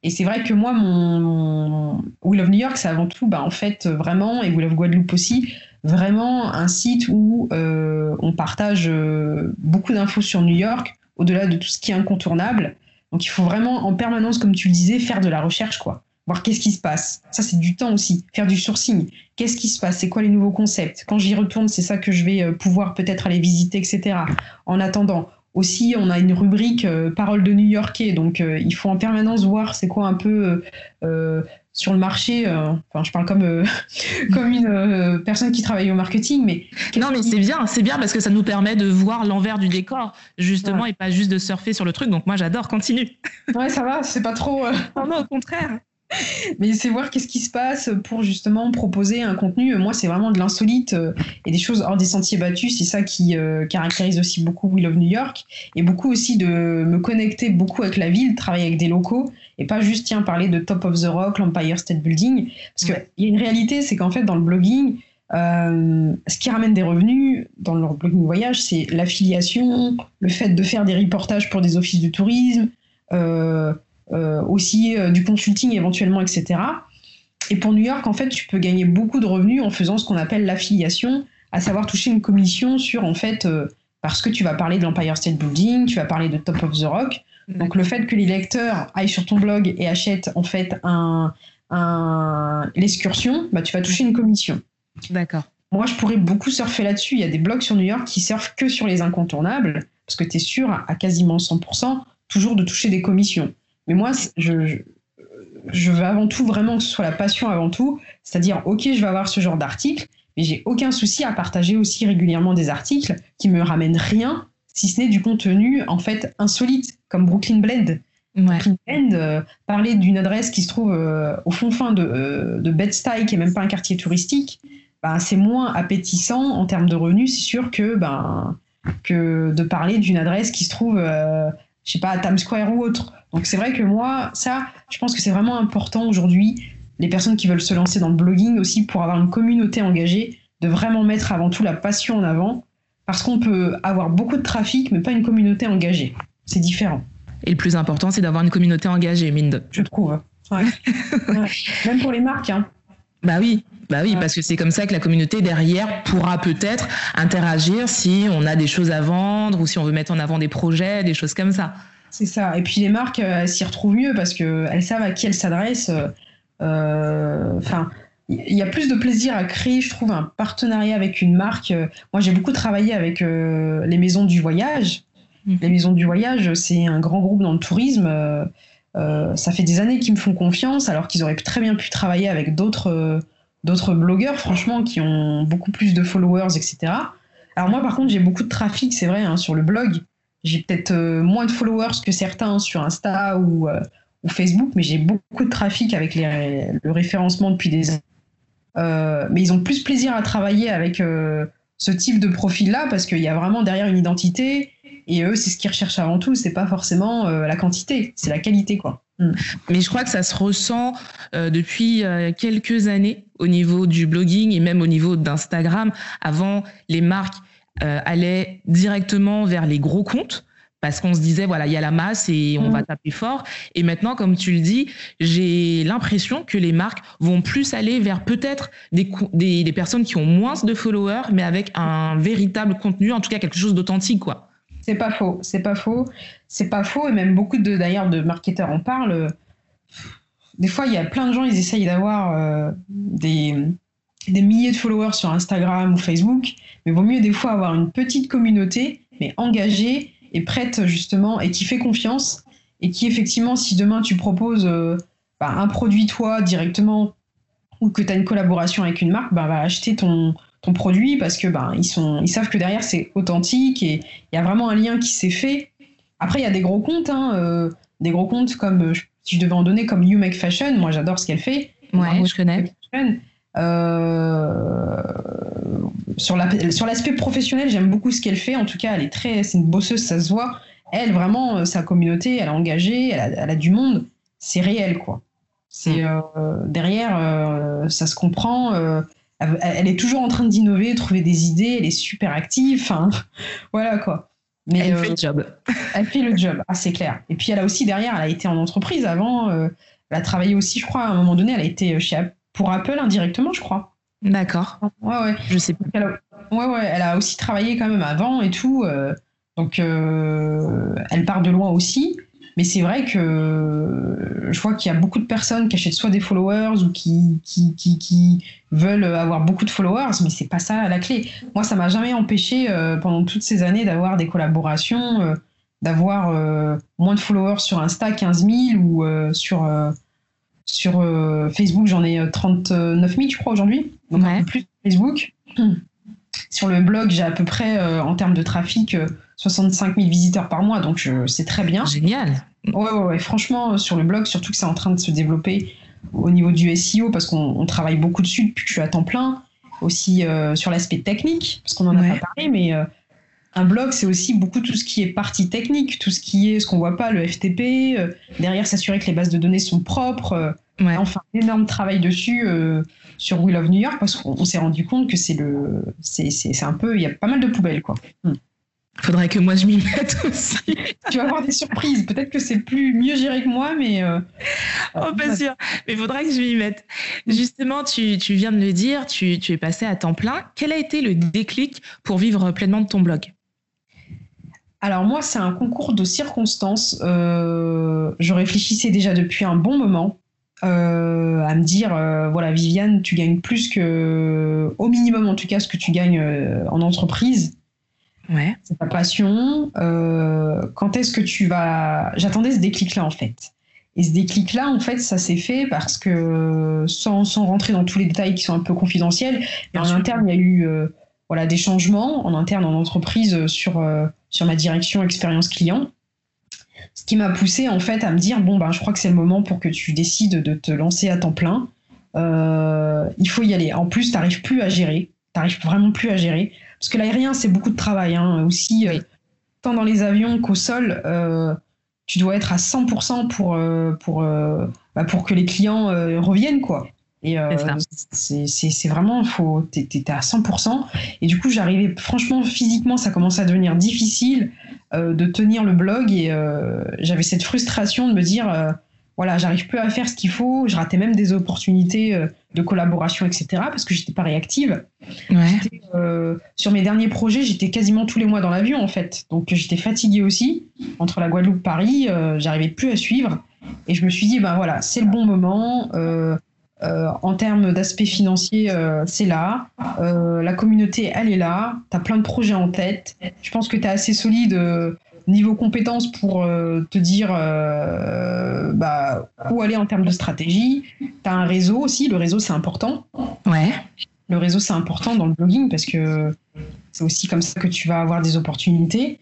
[SPEAKER 4] et c'est vrai que moi, mon, Will of New York, c'est avant tout, bah, en fait, vraiment, et Will of Guadeloupe aussi, vraiment un site où euh, on partage euh, beaucoup d'infos sur New York, au-delà de tout ce qui est incontournable. Donc il faut vraiment en permanence, comme tu le disais, faire de la recherche, quoi. Voir qu'est-ce qui se passe. Ça, c'est du temps aussi. Faire du sourcing. Qu'est-ce qui se passe? C'est quoi les nouveaux concepts? Quand j'y retourne, c'est ça que je vais pouvoir peut-être aller visiter, etc. En attendant, aussi, on a une rubrique euh, Parole de New-Yorkais, donc euh, il faut en permanence voir c'est quoi un peu euh, sur le marché. enfin, je parle comme comme une personne qui travaille au marketing, mais
[SPEAKER 3] non, mais c'est bien, c'est bien parce que ça nous permet de voir l'envers du décor justement et pas juste de surfer sur le truc. Donc moi, j'adore. Continue.
[SPEAKER 4] ouais, ça va, c'est pas trop.
[SPEAKER 3] non, au contraire.
[SPEAKER 4] Mais c'est voir qu'est-ce qui se passe pour justement proposer un contenu. Moi, c'est vraiment de l'insolite euh, et des choses hors des sentiers battus. C'est ça qui euh, caractérise aussi beaucoup Will of New York et beaucoup aussi de me connecter beaucoup avec la ville, travailler avec des locaux et pas juste tiens parler de Top of the Rock, l'Empire State Building. Parce qu'il y a une réalité, c'est qu'en fait dans le blogging, euh, ce qui ramène des revenus dans leur blogging voyage, c'est l'affiliation, le fait de faire des reportages pour des offices de tourisme. Euh, aussi euh, du consulting éventuellement, etc. Et pour New York, en fait, tu peux gagner beaucoup de revenus en faisant ce qu'on appelle l'affiliation, à savoir toucher une commission sur, en fait, euh, parce que tu vas parler de l'Empire State Building, tu vas parler de Top of the Rock. Donc le fait que les lecteurs aillent sur ton blog et achètent en fait un, un l'excursion, bah, tu vas toucher une commission.
[SPEAKER 3] D'accord.
[SPEAKER 4] Moi, je pourrais beaucoup surfer là-dessus. Il y a des blogs sur New York qui surfent que sur les incontournables, parce que tu es sûr à quasiment 100% toujours de toucher des commissions. Mais moi, je, je, veux avant tout vraiment que ce soit la passion avant tout. C'est-à-dire, OK, je vais avoir ce genre d'article, mais j'ai aucun souci à partager aussi régulièrement des articles qui me ramènent rien, si ce n'est du contenu en fait insolite, comme Brooklyn Blend. Brooklyn Blend, euh, parler d'une adresse qui se trouve euh, au fond fin de, euh, de Bed-Stuy, qui est même pas un quartier touristique, ben, c'est moins appétissant en termes de revenus, c'est sûr que, ben, que de parler d'une adresse qui se trouve, je sais pas, à Times Square ou autre. Donc c'est vrai que moi, ça, je pense que c'est vraiment important aujourd'hui, les personnes qui veulent se lancer dans le blogging aussi pour avoir une communauté engagée, de vraiment mettre avant tout la passion en avant, parce qu'on peut avoir beaucoup de trafic, mais pas une communauté engagée. C'est différent.
[SPEAKER 3] Et le plus important, c'est d'avoir une communauté engagée, mine
[SPEAKER 4] Je trouve. Même pour les marques. Hein.
[SPEAKER 3] Bah oui, bah oui, parce que c'est comme ça que la communauté derrière pourra peut-être interagir si on a des choses à vendre ou si on veut mettre en avant des projets, des choses comme ça.
[SPEAKER 4] C'est ça. Et puis les marques, euh, elles s'y retrouvent mieux parce qu'elles savent à qui elles s'adressent. Euh, enfin, il y a plus de plaisir à créer, je trouve, un partenariat avec une marque. Moi, j'ai beaucoup travaillé avec euh, les maisons du voyage. Mhm. Les maisons du voyage, c'est un grand groupe dans le tourisme. ça fait des années qu'ils me font confiance, alors qu'ils auraient très bien pu travailler avec d'autres d'autres blogueurs, franchement, qui ont beaucoup plus de followers, etc. Alors moi, par contre, j'ai beaucoup de trafic, c'est vrai, hein, sur le blog. J'ai peut-être euh, moins de followers que certains sur Insta ou, euh, Facebook, mais j'ai beaucoup de trafic avec le référencement depuis des années. Euh, mais ils ont plus plaisir à travailler avec ce type de profil-là parce qu'il y a vraiment derrière une identité et eux, c'est ce qu'ils recherchent avant tout. C'est pas forcément la quantité, c'est la qualité, quoi.
[SPEAKER 3] Mm. Mais je crois que ça se ressent depuis quelques années au niveau du blogging et même au niveau d'Instagram. Avant, les marques euh, allait directement vers les gros comptes parce qu'on se disait voilà il y a la masse et on va mm. taper fort. Et maintenant comme tu le dis j'ai l'impression que les marques vont plus aller vers peut-être des, des, personnes qui ont moins de followers mais avec un véritable contenu en tout cas quelque chose d'authentique quoi.
[SPEAKER 4] C'est pas faux c'est pas faux c'est pas faux. Et même beaucoup de d'ailleurs de marketeurs en parlent. Des fois, il y a plein de gens, ils essayent d'avoir des, des milliers de followers sur Instagram ou Facebook, mais vaut mieux des fois avoir une petite communauté, mais engagée et prête justement, et qui fait confiance, et qui effectivement, si demain tu proposes bah, un produit toi directement ou que tu as une collaboration avec une marque, bah, va acheter ton, ton produit parce que ben ils sont ils savent que derrière c'est authentique et il y a vraiment un lien qui s'est fait. Après il y a des gros comptes hein, euh, des gros comptes comme euh, si je devais en donner comme You Make Fashion, moi j'adore ce qu'elle fait.
[SPEAKER 3] Ouais, je connais.
[SPEAKER 4] Euh, sur l'aspect professionnel, j'aime beaucoup ce qu'elle fait. En tout cas, elle est très, c'est une bosseuse, ça se voit. Elle, vraiment, sa communauté, elle est engagée, elle a, elle a du monde. C'est réel, quoi. C'est mm. derrière, ça se comprend elle est toujours en train d'innover, trouver des idées, elle est super active, enfin, voilà quoi.
[SPEAKER 3] Mais elle fait le euh, job.
[SPEAKER 4] Elle fait le job, ah, c'est clair. Et puis elle a aussi derrière, elle a été en entreprise avant, euh, elle a travaillé aussi, je crois, à un moment donné, elle a été chez, pour Apple indirectement, je crois.
[SPEAKER 3] D'accord.
[SPEAKER 4] Ouais, ouais.
[SPEAKER 3] Je sais pas.
[SPEAKER 4] ouais, ouais, elle a aussi travaillé quand même avant et tout. Euh, donc, elle part de loin aussi. Mais c'est vrai que je vois qu'il y a beaucoup de personnes qui achètent soit des followers ou qui, qui, qui, veulent avoir beaucoup de followers, mais c'est pas ça la clé. Moi, ça m'a jamais empêché euh, pendant toutes ces années d'avoir des collaborations, euh, d'avoir euh, moins de followers sur Insta, 15 000, ou sur, sur Facebook, j'en ai 39 000, je crois, aujourd'hui. Donc un peu plus Facebook. Sur le blog, j'ai à peu près, en termes de trafic, 65 000 visiteurs par mois, donc c'est très bien.
[SPEAKER 3] Génial.
[SPEAKER 4] Ouais, ouais, ouais, franchement, euh, sur le blog, surtout que c'est en train de se développer au niveau du SEO, parce qu'on travaille beaucoup dessus depuis que je suis à temps plein. Aussi euh, sur l'aspect technique, parce qu'on en a pas parlé, mais euh, un blog, c'est aussi beaucoup tout ce qui est partie technique, tout ce qui est ce qu'on voit pas, le FTP, derrière s'assurer que les bases de données sont propres. Ouais. Enfin, énorme travail dessus sur We Love New York, parce qu'on s'est rendu compte que c'est le, c'est un peu, il y a pas mal de poubelles, quoi. Hmm.
[SPEAKER 3] Faudrait que moi je m'y mette aussi.
[SPEAKER 4] tu vas avoir des surprises. Peut-être que c'est plus mieux géré que moi, mais. Euh,
[SPEAKER 3] oh, pas sûr. Mais il faudra que je m'y mette. Justement, tu, tu, viens de le dire, tu, tu, es passé à temps plein. Quel a été le déclic pour vivre pleinement de ton blog?
[SPEAKER 4] Alors, moi, c'est un concours de circonstances. Euh, je réfléchissais déjà depuis un bon moment. Euh, à me dire voilà Viviane tu gagnes plus que au minimum en tout cas ce que tu gagnes en entreprise
[SPEAKER 3] Ouais.
[SPEAKER 4] C'est ta passion. Euh, quand est-ce que tu vas. J'attendais ce déclic-là, en fait. Et ce déclic-là, en fait, ça s'est fait parce que, sans, sans, rentrer dans tous les détails qui sont un peu confidentiels, mais en interne, il y a eu euh, voilà, des changements en interne en entreprise sur, euh, sur ma direction expérience client. Ce qui m'a poussé, en fait, à me dire bon, ben, je crois que c'est le moment pour que tu décides de te lancer à temps plein. il faut y aller. En plus, tu n'arrives plus à gérer. Tu n'arrives vraiment plus à gérer. Parce que l'aérien, c'est beaucoup de travail. Hein. Aussi, euh, tant dans les avions qu'au sol, euh, tu dois être à 100% pour, euh, pour, bah, pour que les clients reviennent. quoi. Et c'est vraiment, faut, t'es, à 100%. Et du coup, j'arrivais, franchement, physiquement, ça commençait à devenir difficile de tenir le blog. Et j'avais cette frustration de me dire, voilà, j'arrive plus à faire ce qu'il faut. Je ratais même des opportunités euh, de collaboration, etc. parce que j'étais pas réactive. Euh, sur mes derniers projets, j'étais quasiment tous les mois dans l'avion en fait. Donc j'étais fatiguée aussi. Entre la Guadeloupe et Paris, euh, j'arrivais plus à suivre. Et je me suis dit, ben voilà, c'est le bon moment. En termes d'aspect financier, c'est là. la communauté, elle est là. Tu as plein de projets en tête. Je pense que tu es assez solide niveau compétences pour euh, te dire euh, bah, où aller en termes de stratégie. Tu as un réseau aussi, le réseau c'est important.
[SPEAKER 3] Ouais.
[SPEAKER 4] Le réseau c'est important dans le blogging parce que c'est aussi comme ça que tu vas avoir des opportunités.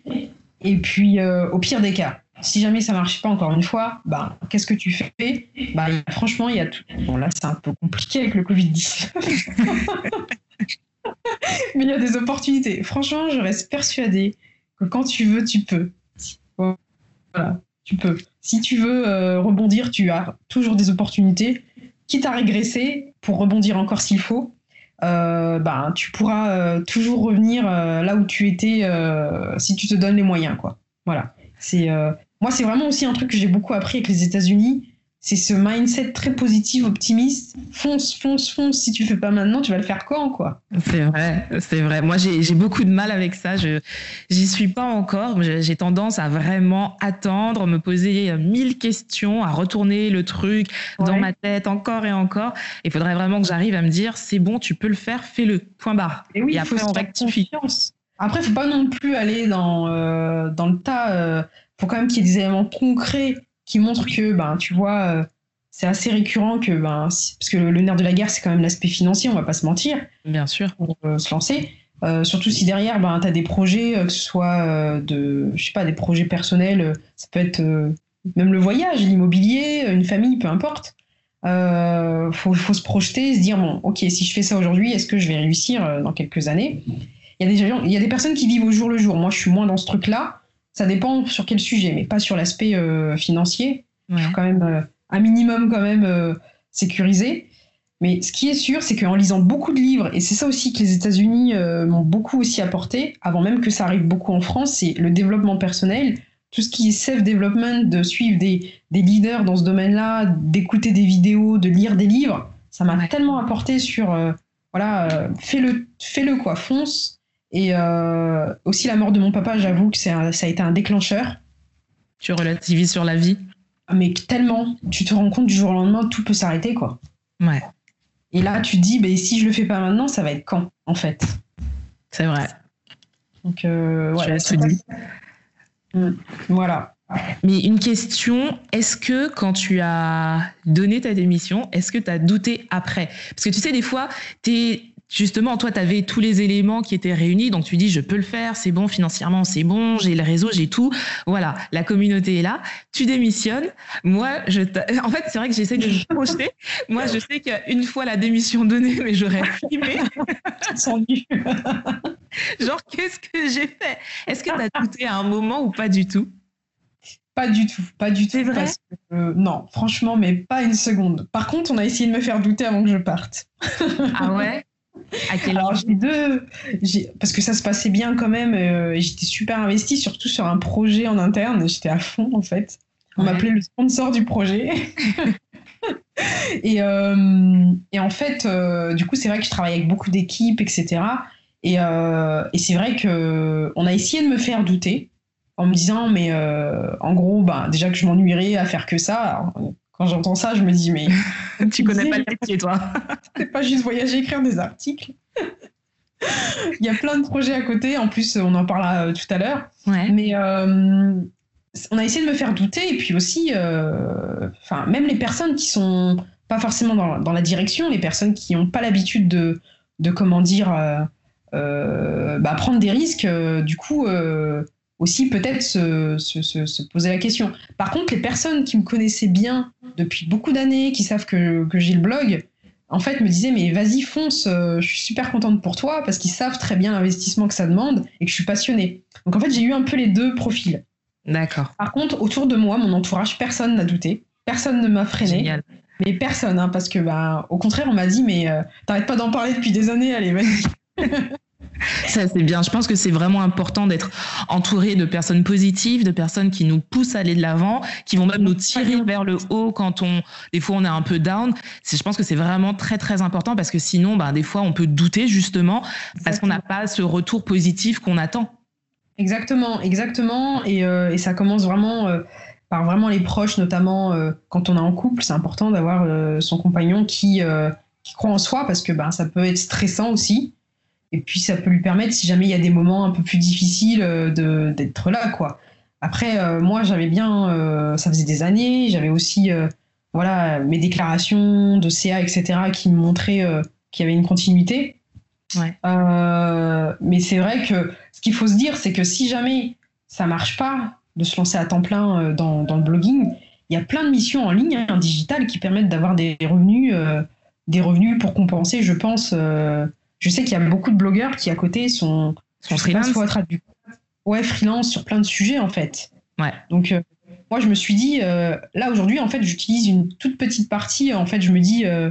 [SPEAKER 4] Et puis euh, au pire des cas, si jamais ça marche pas encore une fois, bah, qu'est-ce que tu fais? Bah, Franchement, il y a tout. Bon là c'est un peu compliqué avec le Covid-19. Mais il y a des opportunités. Franchement, je reste persuadée que quand tu veux, tu peux. Voilà, tu peux. Si tu veux euh, rebondir, tu as toujours des opportunités. Quitte à régresser pour rebondir encore s'il faut, euh, bah, tu pourras euh, toujours revenir là où tu étais si tu te donnes les moyens. Quoi. Voilà. C'est, moi, c'est vraiment aussi un truc que j'ai beaucoup appris avec les États-Unis. c'est ce mindset très positif, optimiste. Fonce, fonce, fonce. Si tu fais pas maintenant, tu vas le faire quand, quoi?
[SPEAKER 3] C'est vrai, c'est vrai. Moi, j'ai beaucoup de mal avec ça. Je j'y suis pas encore. J'ai tendance à vraiment attendre, me poser mille questions, à retourner le truc dans ma tête encore et encore. Il faudrait vraiment que j'arrive à me dire, c'est bon, tu peux le faire, fais-le. Point barre.
[SPEAKER 4] Et oui, après faut on rectifie. Après, faut pas non plus aller dans euh, dans le tas. Euh, faut quand même qu'il y ait des éléments concrets qui montre que, ben, tu vois, euh, c'est assez récurrent que, ben, parce que le, nerf de la guerre, c'est quand même l'aspect financier, on va pas se mentir.
[SPEAKER 3] Bien sûr.
[SPEAKER 4] Pour euh, se lancer. Euh, surtout si derrière, ben, tu as des projets, que ce soit de, je sais pas, des projets personnels, ça peut être même le voyage, l'immobilier, une famille, peu importe. Il faut, faut, se projeter, se dire, bon, ok, si je fais ça aujourd'hui, est-ce que je vais réussir dans quelques années? Il y, a des, il y a des personnes qui vivent au jour le jour. Moi, je suis moins dans ce truc-là. Ça dépend sur quel sujet, mais pas sur l'aspect euh, financier. Il faut quand même euh, un minimum quand même euh, sécurisé. Mais ce qui est sûr, c'est qu'en lisant beaucoup de livres, et c'est ça aussi que les États-Unis m'ont beaucoup aussi apporté, avant même que ça arrive beaucoup en France, c'est le développement personnel, tout ce qui est self-development, de suivre des, des, leaders dans ce domaine-là, d'écouter des vidéos, de lire des livres. Ça m'a tellement apporté sur, voilà, fais-le, fais-le quoi, fonce, et euh, aussi la mort de mon papa, j'avoue que ça a été un déclencheur.
[SPEAKER 3] Tu relativises sur la vie
[SPEAKER 4] Mais tellement, tu te rends compte du jour au lendemain, tout peut s'arrêter, quoi.
[SPEAKER 3] Ouais.
[SPEAKER 4] Et là, tu te dis, bah, si je le fais pas maintenant, ça va être quand, en fait?
[SPEAKER 3] C'est vrai.
[SPEAKER 4] Donc, euh,
[SPEAKER 3] voilà.
[SPEAKER 4] Mmh. Voilà.
[SPEAKER 3] Mais une question, est-ce que quand tu as donné ta démission, est-ce que tu as douté après? Parce que tu sais, des fois, tu es justement, toi, tu avais tous les éléments qui étaient réunis, donc tu dis, je peux le faire, c'est bon, financièrement, c'est bon, j'ai le réseau, j'ai tout. Voilà, la communauté est là. Tu démissionnes. Moi, je en fait, c'est vrai que j'essaie de me projeter. Moi, je sais qu'une fois la démission donnée, mais j'aurais flippé. Genre, qu'est-ce que j'ai fait? Est-ce que tu as douté à un moment ou pas du tout?
[SPEAKER 4] Pas du tout, pas du tout.
[SPEAKER 3] Vrai?
[SPEAKER 4] euh, Non, franchement, mais pas une seconde. Par contre, on a essayé de me faire douter avant que je parte.
[SPEAKER 3] ah ouais?
[SPEAKER 4] Alors j'ai deux, parce que ça se passait bien quand même. Euh, j'étais super investie, surtout sur un projet en interne. J'étais à fond en fait. On m'appelait le sponsor du projet. et, euh, et, en fait, euh, du coup, c'est vrai que je travaille avec beaucoup d'équipes, etc. Et, et c'est vrai que on a essayé de me faire douter en me disant, mais en gros, bah, déjà que je m'ennuierais à faire que ça quand j'entends ça, je me dis, mais.
[SPEAKER 3] tu connais pas le métier, toi.
[SPEAKER 4] c'est pas juste voyager, écrire des articles. Il y a plein de projets à côté. En plus, on en parlera euh, tout à l'heure. Mais euh, on a essayé de me faire douter. Et puis aussi, euh, même les personnes qui sont pas forcément dans, dans la direction, les personnes qui n'ont pas l'habitude de, de, comment dire, bah, prendre des risques, du coup aussi peut-être se, se, se, poser la question. Par contre, les personnes qui me connaissaient bien depuis beaucoup d'années, qui savent que, que j'ai le blog, en fait, me disaient mais vas-y fonce, euh, je suis super contente pour toi parce qu'ils savent très bien l'investissement que ça demande et que je suis passionnée. Donc en fait, j'ai eu un peu les deux profils.
[SPEAKER 3] D'accord.
[SPEAKER 4] Par contre, autour de moi, mon entourage, personne n'a douté, personne ne m'a freiné. Génial. Mais personne, hein, parce que bah, au contraire, on m'a dit mais euh, t'arrêtes pas d'en parler depuis des années, allez vas-y.
[SPEAKER 3] Ça, c'est bien. Je pense que c'est vraiment important d'être entouré de personnes positives, de personnes qui nous poussent à aller de l'avant, qui vont même nous tirer vers le haut quand on, des fois, on est un peu down. Je pense que c'est vraiment très, très important parce que sinon, ben, des fois, on peut douter justement parce qu'on n'a pas ce retour positif qu'on attend.
[SPEAKER 4] Exactement, exactement. Et, euh, et ça commence vraiment euh, par vraiment les proches, notamment euh, quand on est en couple. C'est important d'avoir son compagnon qui, qui croit en soi parce que ben, ça peut être stressant aussi. Et puis ça peut lui permettre, si jamais il y a des moments un peu plus difficiles, euh, d'être là, quoi. Après, euh, moi, j'avais bien, euh, ça faisait des années, j'avais aussi, voilà, mes déclarations de CA, etc., qui me montraient qu'il y avait une continuité.
[SPEAKER 3] Ouais.
[SPEAKER 4] mais c'est vrai que ce qu'il faut se dire, c'est que si jamais ça marche pas de se lancer à temps plein dans, dans, le blogging, il y a plein de missions en ligne, en hein, digital, qui permettent d'avoir des revenus, des revenus pour compenser, je pense je sais qu'il y a beaucoup de blogueurs qui à côté sont,
[SPEAKER 3] sont freelance.
[SPEAKER 4] Ouais, freelance sur plein de sujets en fait.
[SPEAKER 3] Ouais.
[SPEAKER 4] Donc euh, moi je me suis dit euh, là aujourd'hui en fait j'utilise une toute petite partie en fait je me dis euh,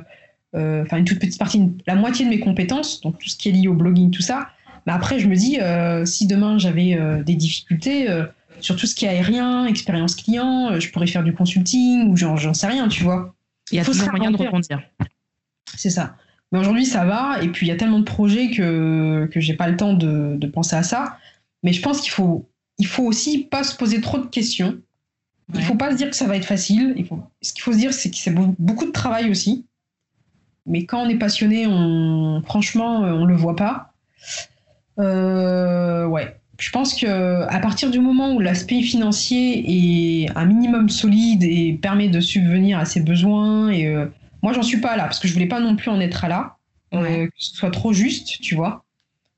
[SPEAKER 4] enfin une toute petite partie la moitié de mes compétences donc tout ce qui est lié au blogging tout ça mais après je me dis si demain j'avais des difficultés sur tout ce qui est aérien, expérience client, je pourrais faire du consulting ou j'en sais rien, tu vois.
[SPEAKER 3] Il y a toujours moyen de rebondir.
[SPEAKER 4] C'est ça. Mais aujourd'hui, ça va. Et puis, il y a tellement de projets que, que j'ai pas le temps de, de, penser à ça. Mais je pense qu'il faut, il faut aussi pas se poser trop de questions. Il faut pas se dire que ça va être facile. Il faut... Ce qu'il faut se dire, c'est que c'est beaucoup de travail aussi. Mais quand on est passionné, on... franchement, on le voit pas. Euh, ouais. Je pense que à partir du moment où l'aspect financier est un minimum solide et permet de subvenir à ses besoins et euh, moi, j'en suis pas là parce que je voulais pas non plus en être là, euh, que ce soit trop juste, tu vois.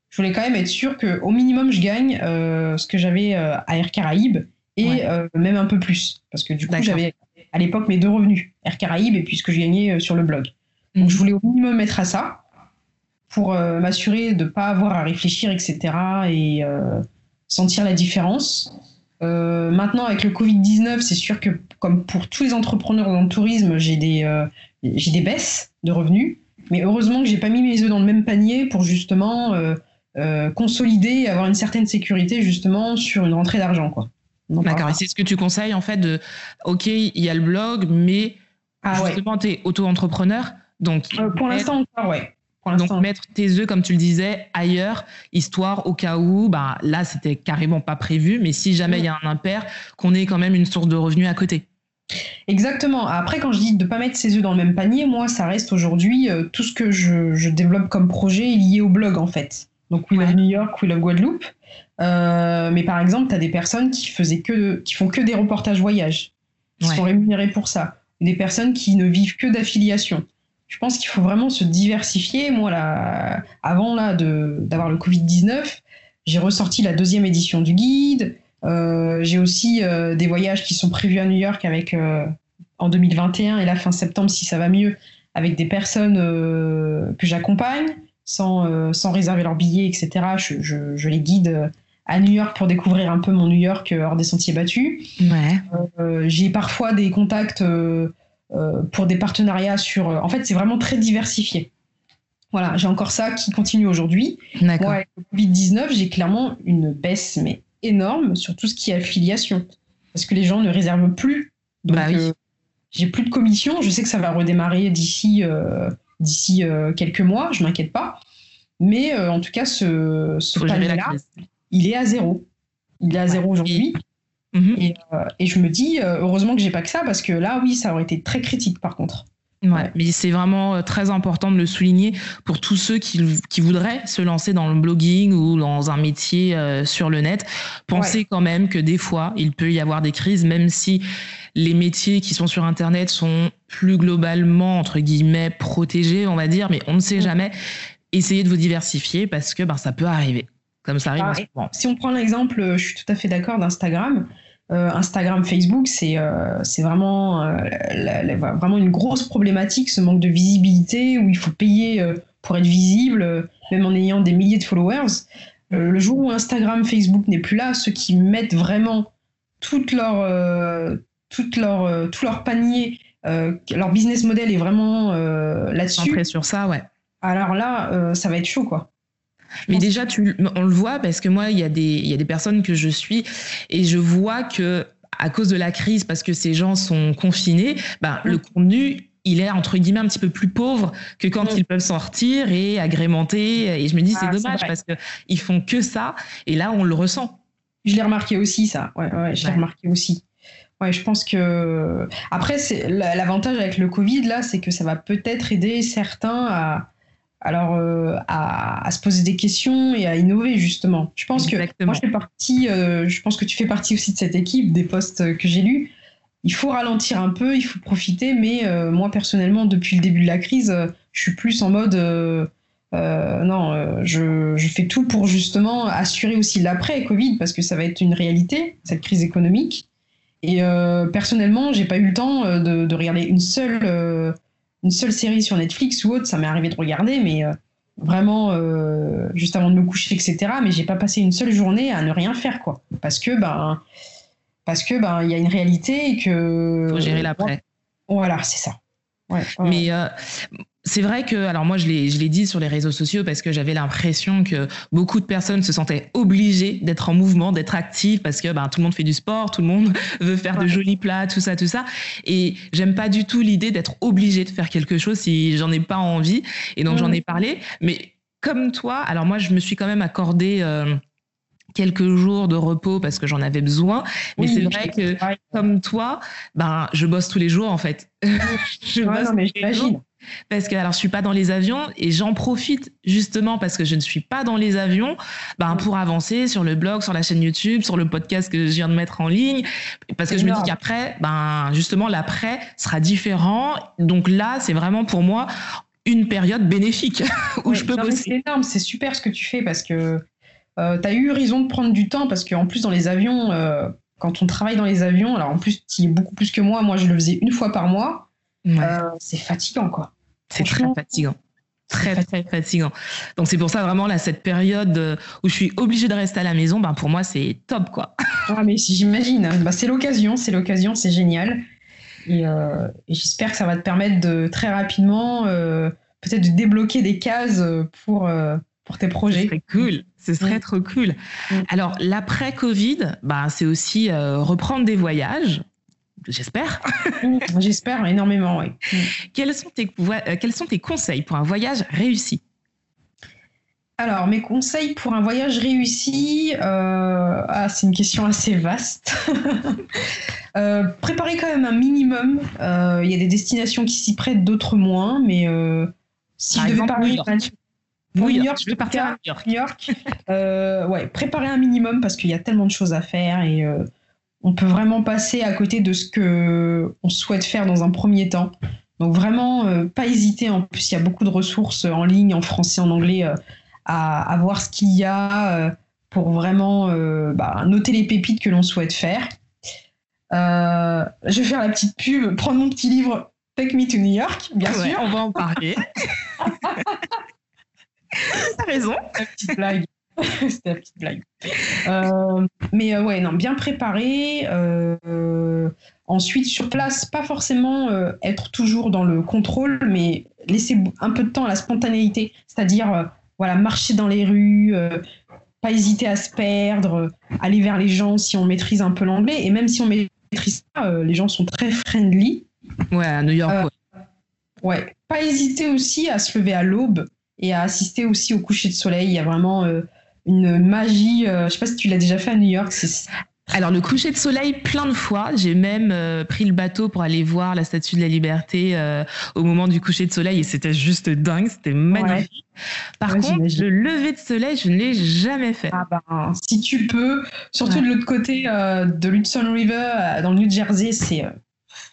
[SPEAKER 4] Je voulais quand même être sûr qu'au minimum, je gagne euh, ce que j'avais euh, à Air Caraïbes et même un peu plus. Parce que du coup, j'avais à l'époque mes deux revenus, Air Caraïbes et puis ce que je gagnais sur le blog. Donc, mhm. je voulais au minimum être à ça pour m'assurer de ne pas avoir à réfléchir, etc. et sentir la différence. Maintenant, avec le Covid-19, c'est sûr que, comme pour tous les entrepreneurs dans le tourisme, j'ai des, j'ai des baisses de revenus, mais heureusement que j'ai pas mis mes œufs dans le même panier pour justement euh, euh, consolider et avoir une certaine sécurité justement sur une rentrée d'argent, quoi.
[SPEAKER 3] D'accord. Et c'est ce que tu conseilles en fait de, ok, il y a le blog, mais ah, justement, tu es auto-entrepreneur, donc
[SPEAKER 4] euh, pour l'instant encore, ouais.
[SPEAKER 3] Donc mettre tes œufs, comme tu le disais, ailleurs, histoire au cas où, bah, là c'était carrément pas prévu, mais si jamais il y a un impair, qu'on ait quand même une source de revenus à côté.
[SPEAKER 4] Exactement. Après, quand je dis de ne pas mettre ses œufs dans le même panier, moi, ça reste aujourd'hui euh, tout ce que je, développe comme projet lié au blog, en fait. Donc, We Love New York, We Love Guadeloupe. Euh, mais par exemple, tu as des personnes qui, faisaient que, qui font que des reportages voyages, qui sont rémunérées pour ça. Des personnes qui ne vivent que d'affiliation. Je pense qu'il faut vraiment se diversifier. Moi, là, avant là, d'avoir le Covid-19, j'ai ressorti la deuxième édition du guide. Euh, j'ai aussi euh, des voyages qui sont prévus à New York avec euh, en 2021 et là fin septembre si ça va mieux avec des personnes que j'accompagne sans, sans réserver leur billet, etc. Je, je, je, les guide à New York pour découvrir un peu mon New York hors des sentiers battus.
[SPEAKER 3] Ouais.
[SPEAKER 4] J'ai parfois des contacts pour des partenariats sur. En fait, c'est vraiment très diversifié. Voilà, j'ai encore ça qui continue aujourd'hui. Moi, avec le Covid-19, j'ai clairement une baisse, mais énorme sur tout ce qui est affiliation. Parce que les gens ne réservent plus. Donc, bah euh, j'ai plus de commission. Je sais que ça va redémarrer d'ici euh, d'ici euh, quelques mois. Je m'inquiète pas. Mais en tout cas, ce, ce là il est à zéro. Il est à zéro aujourd'hui. Mhm. Et, et, je me dis, heureusement que j'ai pas que ça, parce que là, oui, ça aurait été très critique par contre.
[SPEAKER 3] Ouais, mais c'est vraiment euh, très important de le souligner pour tous ceux qui, qui, voudraient se lancer dans le blogging ou dans un métier euh, sur le net. Pensez quand même que des fois, il peut y avoir des crises, même si les métiers qui sont sur Internet sont plus globalement, entre guillemets, protégés, on va dire, mais on ne sait jamais. Essayez de vous diversifier parce que ben, ça peut arriver. Comme ça arrive.
[SPEAKER 4] Ah, si on prend l'exemple, je suis tout à fait d'accord d'Instagram. Euh, Instagram, Facebook, c'est euh, vraiment, euh, vraiment une grosse problématique, ce manque de visibilité où il faut payer pour être visible, même en ayant des milliers de followers. le jour où Instagram, Facebook n'est plus là, ceux qui mettent vraiment toute leur, toute leur, tout leur panier, leur business model est vraiment là-dessus.
[SPEAKER 3] sur ça, ouais.
[SPEAKER 4] Alors là, ça va être chaud, quoi.
[SPEAKER 3] Mais déjà, tu, on le voit parce que moi, il y, a des, il y a des personnes que je suis et je vois que à cause de la crise, parce que ces gens sont confinés, ben, le contenu, il est entre guillemets un petit peu plus pauvre que quand ils peuvent sortir et agrémenter. Et je me dis, c'est ah, dommage parce qu'ils font que ça. Et là, on le ressent.
[SPEAKER 4] Je l'ai remarqué aussi, ça. Ouais, ouais, je l'ai remarqué aussi. Ouais, je pense que. Après, l'avantage avec le Covid, là, c'est que ça va peut-être aider certains à alors euh, à, se poser des questions et à innover justement. Je pense que moi je fais partie, euh, je pense que tu fais partie aussi de cette équipe des postes que j'ai lus. Il faut ralentir un peu, il faut profiter, mais euh, moi personnellement depuis le début de la crise, je suis plus en mode non, je, je, fais tout pour justement assurer aussi l'après Covid parce que ça va être une réalité cette crise économique. Et personnellement, j'ai pas eu le temps de, de regarder une seule une seule série sur Netflix ou autre, ça m'est arrivé de regarder, mais euh, vraiment euh, juste avant de me coucher, etc. Mais j'ai pas passé une seule journée à ne rien faire, quoi. Parce que, ben, parce que, ben, il y a une réalité et que.
[SPEAKER 3] Faut gérer l'après.
[SPEAKER 4] Voilà, c'est ça.
[SPEAKER 3] Mais euh, c'est vrai que, alors moi, je l'ai, je l'ai dit sur les réseaux sociaux parce que j'avais l'impression que beaucoup de personnes se sentaient obligées d'être en mouvement, d'être actives parce que ben, tout le monde fait du sport, tout le monde veut faire de jolis plats, tout ça, tout ça. Et j'aime pas du tout l'idée d'être obligée de faire quelque chose si j'en ai pas envie. Et donc, j'en ai parlé. Mais comme toi, alors moi, je me suis quand même accordé. Euh, quelques jours de repos parce que j'en avais besoin. Mais c'est vrai que, comme toi, ben, je bosse tous les jours, en fait.
[SPEAKER 4] je bosse mais j'imagine.
[SPEAKER 3] Parce que alors je suis pas dans les avions et j'en profite justement parce que je ne suis pas dans les avions, ben pour avancer sur le blog, sur la chaîne YouTube, sur le podcast que je viens de mettre en ligne, parce que je me dis qu'après, ben justement l'après sera différent. Donc là, c'est vraiment pour moi une période bénéfique où je peux bosser.
[SPEAKER 4] C'est énorme, c'est super ce que tu fais parce que euh, tu as eu raison de prendre du temps parce qu'en plus dans les avions, euh, quand on travaille dans les avions, alors en plus tu es beaucoup plus que moi, moi je le faisais une fois par mois. Euh, c'est fatigant, quoi.
[SPEAKER 3] C'est très fatigant. Très, très fatigant. Donc, c'est pour ça, vraiment, là, cette période euh, où je suis obligée de rester à la maison, ben, pour moi, c'est top, quoi.
[SPEAKER 4] Ah, mais j'imagine. Bah, c'est l'occasion, c'est l'occasion, c'est génial. Euh, et, j'espère que ça va te permettre de très rapidement, peut-être de débloquer des cases pour, pour tes projets.
[SPEAKER 3] C'est cool. Ce serait trop cool. Alors, l'après-Covid, bah, c'est aussi reprendre des voyages. J'espère.
[SPEAKER 4] J'espère énormément, oui.
[SPEAKER 3] Quels sont, tes, euh, quels sont tes conseils pour un voyage réussi?
[SPEAKER 4] Alors, mes conseils pour un voyage réussi, euh, ah, c'est une question assez vaste. euh, préparez quand même un minimum. Euh, il y a des destinations qui s'y prêtent, d'autres moins, mais si je devais parler
[SPEAKER 3] New York. je vais partir à New
[SPEAKER 4] York. ouais, préparez un minimum parce qu'il y a tellement de choses à faire et on peut vraiment passer à côté de ce que on souhaite faire dans un premier temps. Donc vraiment, euh, pas hésiter. En plus, il y a beaucoup de ressources en ligne, en français, en anglais, euh, à, voir ce qu'il y a euh, pour vraiment bah, noter les pépites que l'on souhaite faire. je vais faire la petite pub, prendre mon petit livre Take Me to New York, bien sûr.
[SPEAKER 3] On va en parler. T'as raison.
[SPEAKER 4] La petite blague. C'était la petite blague. Euh, mais euh, ouais, non, bien préparé. Euh, ensuite, sur place, pas forcément être toujours dans le contrôle, mais laisser un peu de temps à la spontanéité. C'est-à-dire, voilà, marcher dans les rues, pas hésiter à se perdre, aller vers les gens si on maîtrise un peu l'anglais. Et même si on maîtrise pas, les gens sont très friendly.
[SPEAKER 3] Ouais, à New York.
[SPEAKER 4] ouais. ouais. Pas hésiter aussi à se lever à l'aube et à assister aussi au coucher de soleil. Il y a vraiment une magie. Euh, je sais pas si tu l'as déjà fait à New York.
[SPEAKER 3] Alors le coucher de soleil plein de fois. J'ai même euh, pris le bateau pour aller voir la Statue de la Liberté euh, au moment du coucher de soleil et c'était juste dingue, c'était magnifique. Par contre, le lever de soleil, je ne l'ai jamais fait.
[SPEAKER 4] Ah ben, si tu peux, surtout de l'autre côté de l'Hudson River, dans le New Jersey, c'est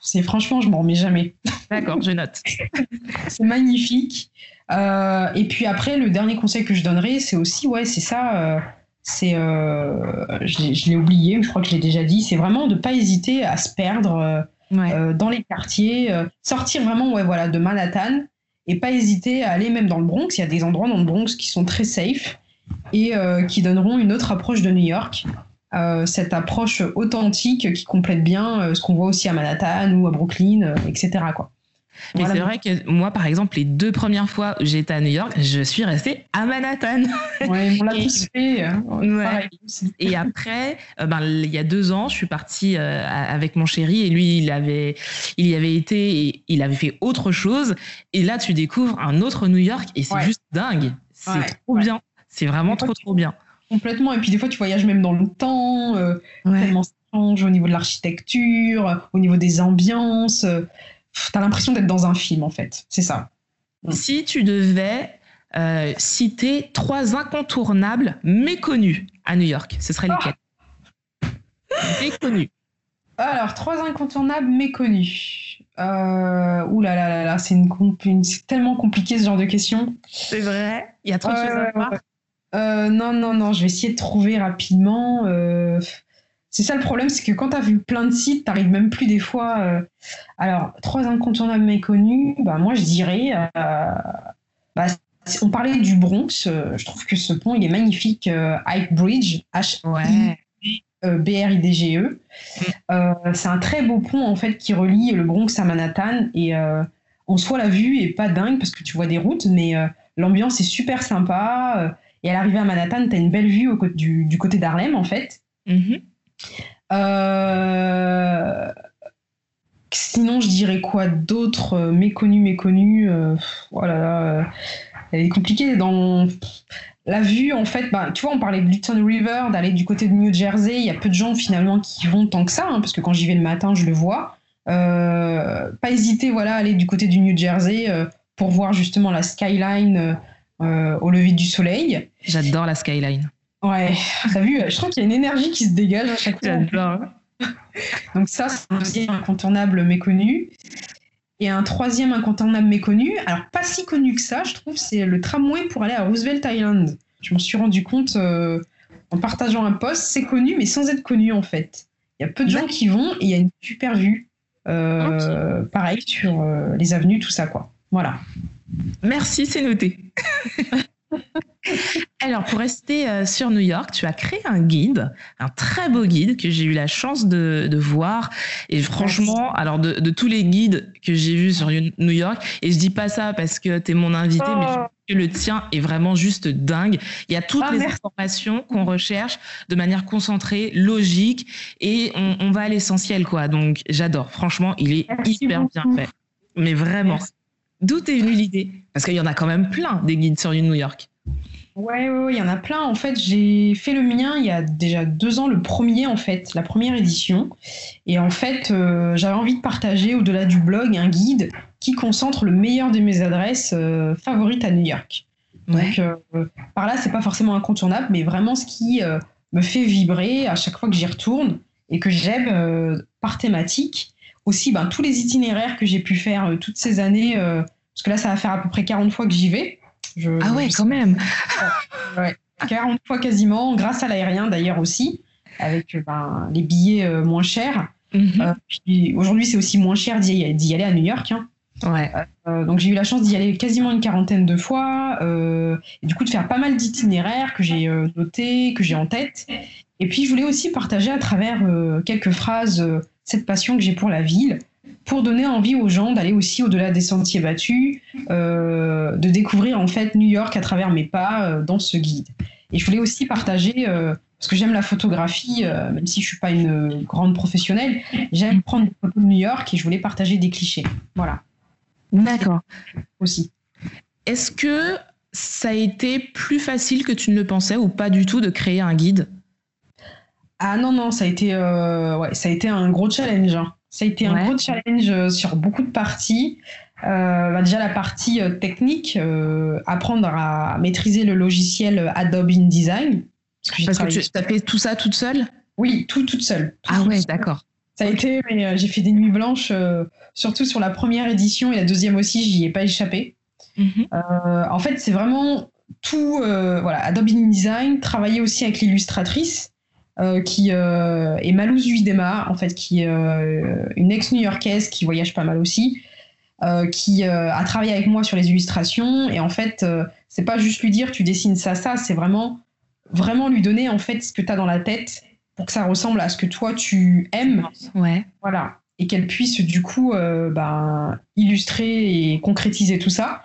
[SPEAKER 4] c'est franchement, je m'en remets jamais.
[SPEAKER 3] D'accord, je note.
[SPEAKER 4] c'est magnifique. Euh, et puis après, le dernier conseil que je donnerais, c'est aussi, ouais, c'est ça. Euh, c'est, euh, je, l'ai oublié, mais je crois que je l'ai déjà dit. C'est vraiment de pas hésiter à se perdre dans les quartiers, sortir vraiment, ouais, voilà, de Manhattan et pas hésiter à aller même dans le Bronx. Il y a des endroits dans le Bronx qui sont très safe et qui donneront une autre approche de New York. Cette approche authentique qui complète bien ce qu'on voit aussi à Manhattan ou à Brooklyn, etc. Quoi.
[SPEAKER 3] Mais c'est vrai que moi, par exemple, les deux premières fois où j'étais à New York, je suis restée à Manhattan.
[SPEAKER 4] Ouais, on l'a tous fait. Hein.
[SPEAKER 3] Et après, euh, ben, il y a deux ans, je suis partie euh, avec mon chéri et lui, il avait, il y avait été et il avait fait autre chose. Et là, tu découvres un autre New York et c'est juste dingue. C'est trop bien. C'est vraiment trop, trop bien.
[SPEAKER 4] Complètement. Et puis des fois, tu voyages même dans le temps, euh, tellement ça change au niveau de l'architecture, au niveau des ambiances t'as l'impression d'être dans un film en fait. C'est ça.
[SPEAKER 3] Si tu devais euh, citer trois incontournables méconnus à New York, ce serait lesquels? Méconnus.
[SPEAKER 4] Alors, trois incontournables méconnus. Euh, ouh là là là là, c'est tellement compliqué ce genre de questions.
[SPEAKER 3] C'est vrai, il y a trop de choses à voir.
[SPEAKER 4] Euh, non, non, non, je vais essayer de trouver rapidement. Euh, c'est ça le problème, c'est que quand tu as vu plein de sites, tu n'arrives même plus des fois. Euh, alors, trois incontournables méconnus, bah, moi je dirais. Bah, on parlait du Bronx, je trouve que ce pont il est magnifique. High Bridge, H-B-R-I-D-G-E. Mm. c'est un très beau pont en fait qui relie le Bronx à Manhattan et en soi, la vue est pas dingue parce que tu vois des routes, mais l'ambiance est super sympa. Et à l'arrivée à Manhattan, tu as une belle vue au, du, du, côté d'Harlem, en fait.
[SPEAKER 3] Mhm.
[SPEAKER 4] Sinon, je dirais quoi d'autre Méconnu, méconnu. voilà, elle est compliquée. Dans la vue, en fait, bah, tu vois, on parlait de Luton River, d'aller du côté de New Jersey. Il y a peu de gens finalement qui vont tant que ça, hein, parce que quand j'y vais le matin, je le vois. Euh, pas hésiter, voilà, à aller du côté du New Jersey euh, pour voir justement la skyline euh, au lever du soleil.
[SPEAKER 3] J'adore la skyline.
[SPEAKER 4] Ouais, t'as vu, je trouve qu'il y a une énergie qui se dégage à chaque fois.
[SPEAKER 3] J'adore.
[SPEAKER 4] Donc ça, c'est un deuxième incontournable méconnu. Et un troisième incontournable méconnu, alors pas si connu que ça, je trouve, c'est le tramway pour aller à Roosevelt Island. Je m'en suis rendu compte euh, en partageant un post, c'est connu, mais sans être connu en fait. Il y a peu de gens qui vont et il y a une super vue. Euh, pareil sur euh, les avenues, tout ça, quoi. Voilà.
[SPEAKER 3] Merci, c'est noté. Alors, pour rester euh, sur New York, tu as créé un guide, un très beau guide que j'ai eu la chance de, voir. Et franchement, alors de, tous les guides que j'ai vus sur New York, et je dis pas ça parce que tu es mon invité, mais je que le tien est vraiment juste dingue. Il y a toutes ah, les informations qu'on recherche de manière concentrée, logique, et on, va à l'essentiel, quoi. Donc, j'adore. Franchement, il est hyper bien fait. Mais vraiment. D'où est venue l'idée? Parce qu'il y en a quand même plein des guides sur New York.
[SPEAKER 4] Ouais, ouais, il y en a plein. En fait, j'ai fait le mien il y a déjà deux ans, le premier en fait, la première édition. Et en fait, euh, j'avais envie de partager au-delà du blog un guide qui concentre le meilleur de mes adresses euh, favorites à New York. Donc euh, par là, c'est pas forcément incontournable, mais vraiment ce qui me fait vibrer à chaque fois que j'y retourne et que j'aime par thématique. Aussi, ben, tous les itinéraires que j'ai pu faire toutes ces années, parce que là, ça va faire à peu près 40 fois que j'y vais
[SPEAKER 3] ah ouais, quand même.
[SPEAKER 4] 40 fois quasiment, grâce à l'aérien d'ailleurs aussi, avec ben, les billets euh, moins chers. Euh, aujourd'hui, c'est aussi moins cher d'y aller à New York. Hein.
[SPEAKER 3] Ouais.
[SPEAKER 4] Euh, donc j'ai eu la chance d'y aller quasiment une quarantaine de fois, et du coup de faire pas mal d'itinéraires que j'ai notés, que j'ai en tête. Et puis je voulais aussi partager à travers quelques phrases cette passion que j'ai pour la ville, pour donner envie aux gens d'aller aussi au-delà des sentiers battus, euh, de découvrir en fait New York à travers mes pas euh, dans ce guide. Et je voulais aussi partager, euh, parce que j'aime la photographie, même si je suis pas une grande professionnelle, j'aime prendre des photos de New York et je voulais partager des clichés. Voilà.
[SPEAKER 3] D'accord.
[SPEAKER 4] Aussi.
[SPEAKER 3] Est-ce que ça a été plus facile que tu ne le pensais ou pas du tout de créer un guide?
[SPEAKER 4] Ah non, non, ça a été, ouais, ça a été un gros challenge. Hein. Ça a été un gros challenge euh, sur beaucoup de parties. Euh, bah, déjà la partie euh, technique, apprendre à maîtriser le logiciel Adobe InDesign.
[SPEAKER 3] Parce que, tu as fait tout ça toute seule?
[SPEAKER 4] Oui, tout toute seule.
[SPEAKER 3] ah ouais, d'accord.
[SPEAKER 4] Ça a été, mais j'ai fait des nuits blanches, surtout sur la première édition et la deuxième aussi, j'y ai pas échappé. Mhm. en fait, c'est vraiment tout, voilà, Adobe InDesign, travailler aussi avec l'illustratrice. Euh, qui euh, est Malouz Huidema, en fait, qui est euh, une ex-new-yorkaise qui voyage pas mal aussi, qui a travaillé avec moi sur les illustrations. Et en fait, c'est pas juste lui dire tu dessines ça, ça, c'est vraiment, vraiment lui donner en fait ce que tu as dans la tête pour que ça ressemble à ce que toi tu aimes.
[SPEAKER 3] Ouais.
[SPEAKER 4] Voilà. Et qu'elle puisse du coup ben, illustrer et concrétiser tout ça.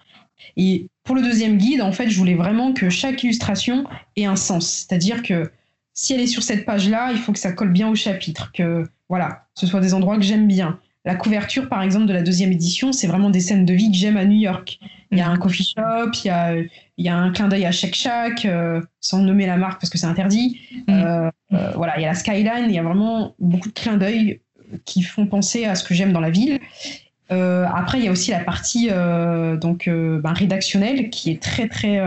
[SPEAKER 4] Et pour le deuxième guide, en fait, je voulais vraiment que chaque illustration ait un sens. C'est-à-dire que si elle est sur cette page-là, il faut que ça colle bien au chapitre, que voilà, ce soit des endroits que j'aime bien. La couverture, par exemple, de la deuxième édition, c'est vraiment des scènes de vie que j'aime à New York. Il y a un coffee shop, il y a, il y a un clin d'œil à Shake Shack, euh, sans nommer la marque parce que c'est interdit. Mm. Euh, euh, voilà, il y a la skyline, il y a vraiment beaucoup de clins d'œil qui font penser à ce que j'aime dans la ville. Euh, après, il y a aussi la partie euh, donc euh, ben, rédactionnelle qui est très très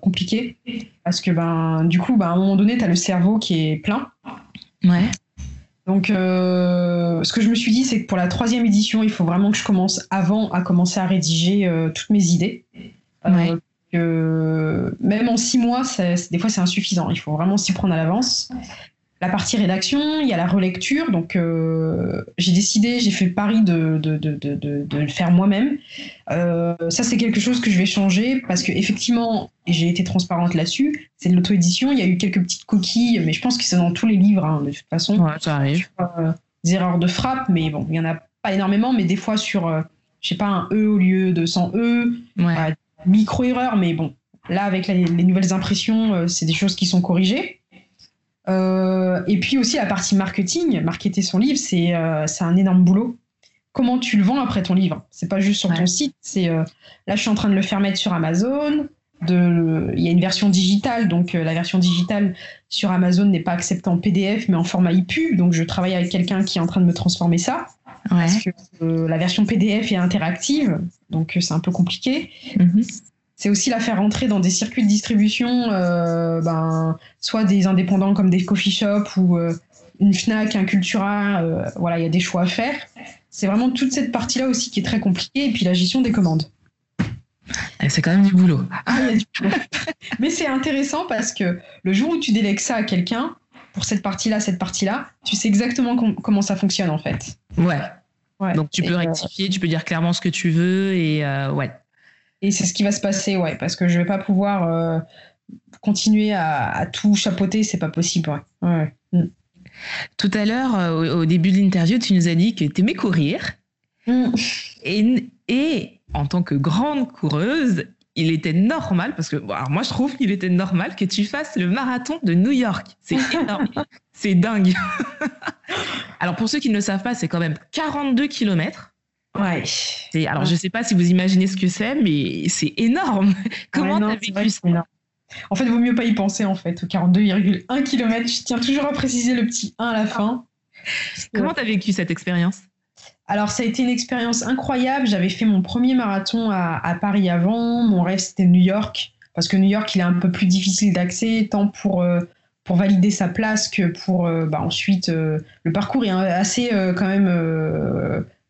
[SPEAKER 4] compliquée parce que ben du coup, ben, à un moment donné, tu as le cerveau qui est plein.
[SPEAKER 3] Ouais.
[SPEAKER 4] Donc, ce que je me suis dit, c'est que pour la troisième édition, il faut vraiment que je commence avant à commencer à rédiger toutes mes idées.
[SPEAKER 3] Ouais.
[SPEAKER 4] même en six mois, des fois, c'est insuffisant. Il faut vraiment s'y prendre à l'avance la partie rédaction, il y a la relecture. Donc, euh, j'ai décidé, j'ai fait le pari de, de, de, de le faire moi-même. Euh, ça, c'est quelque chose que je vais changer parce que effectivement, j'ai été transparente là-dessus. C'est de l'auto-édition. Il y a eu quelques petites coquilles, mais je pense que c'est dans tous les livres, hein, de toute façon.
[SPEAKER 3] Ouais, ça arrive.
[SPEAKER 4] Euh, des erreurs de frappe, mais bon, il y en a pas énormément, mais des fois sur je sais pas, un E au lieu de 100 E.
[SPEAKER 3] Ouais.
[SPEAKER 4] Micro-erreur, mais bon, là, avec les, les nouvelles impressions, c'est des choses qui sont corrigées. Euh, et puis aussi la partie marketing, marketer son livre, c'est euh, un énorme boulot. Comment tu le vends après ton livre? C'est pas juste sur
[SPEAKER 3] Ouais.
[SPEAKER 4] ton site. C'est euh, là, je suis en train de le faire mettre sur Amazon. De, il y a une version digitale, donc euh, la version digitale sur Amazon n'est pas acceptée en PDF, mais en format e-pub. Donc je travaille avec quelqu'un qui est en train de me transformer ça
[SPEAKER 3] Ouais.
[SPEAKER 4] parce que la version PDF est interactive, donc c'est un peu compliqué.
[SPEAKER 3] Mhm.
[SPEAKER 4] C'est aussi la faire rentrer dans des circuits de distribution, euh, ben, soit des indépendants comme des coffee shops ou euh, une Fnac, un Cultura. euh, voilà, il y a des choix à faire. C'est vraiment toute cette partie-là aussi qui est très compliquée, et puis la gestion des commandes.
[SPEAKER 3] C'est quand même du boulot.
[SPEAKER 4] Ah, il y a du boulot. Mais c'est intéressant parce que le jour où tu délègues ça à quelqu'un, pour cette partie-là, cette partie-là, tu sais exactement com- comment ça fonctionne en fait.
[SPEAKER 3] Ouais.
[SPEAKER 4] Ouais.
[SPEAKER 3] Donc tu peux rectifier, tu peux dire clairement ce que tu veux et ouais.
[SPEAKER 4] Et c'est ce qui va se passer, ouais, parce que je vais pas pouvoir euh, continuer à, à tout chapeauter, c'est pas possible, ouais. ouais. Mm.
[SPEAKER 3] Tout à l'heure, euh, au, au début de l'interview, tu nous as dit que tu aimais courir
[SPEAKER 4] Mm.
[SPEAKER 3] et, et en tant que grande coureuse, il était normal, parce que alors moi je trouve qu'il était normal que tu fasses le marathon de New York. C'est énorme, c'est dingue. alors pour ceux qui ne le savent pas, c'est quand même 42 kilomètres.
[SPEAKER 4] Ouais.
[SPEAKER 3] Alors,
[SPEAKER 4] Ouais.
[SPEAKER 3] je sais pas si vous imaginez ce que c'est, mais c'est énorme. Comment
[SPEAKER 4] Ouais,
[SPEAKER 3] t'as
[SPEAKER 4] c'est
[SPEAKER 3] vécu ça.
[SPEAKER 4] En fait, vaut mieux pas y penser, en fait. Au 42,1 km, je tiens toujours à préciser le petit 1 à la fin.
[SPEAKER 3] Comment t'as vécu cette expérience?
[SPEAKER 4] Alors, ça a été une expérience incroyable. J'avais fait mon premier marathon à, à Paris avant. Mon rêve, c'était New York. Parce que New York, il est un peu plus difficile d'accès, tant pour, euh, pour valider sa place que pour euh, bah, ensuite. euh, le parcours est un- assez, quand même,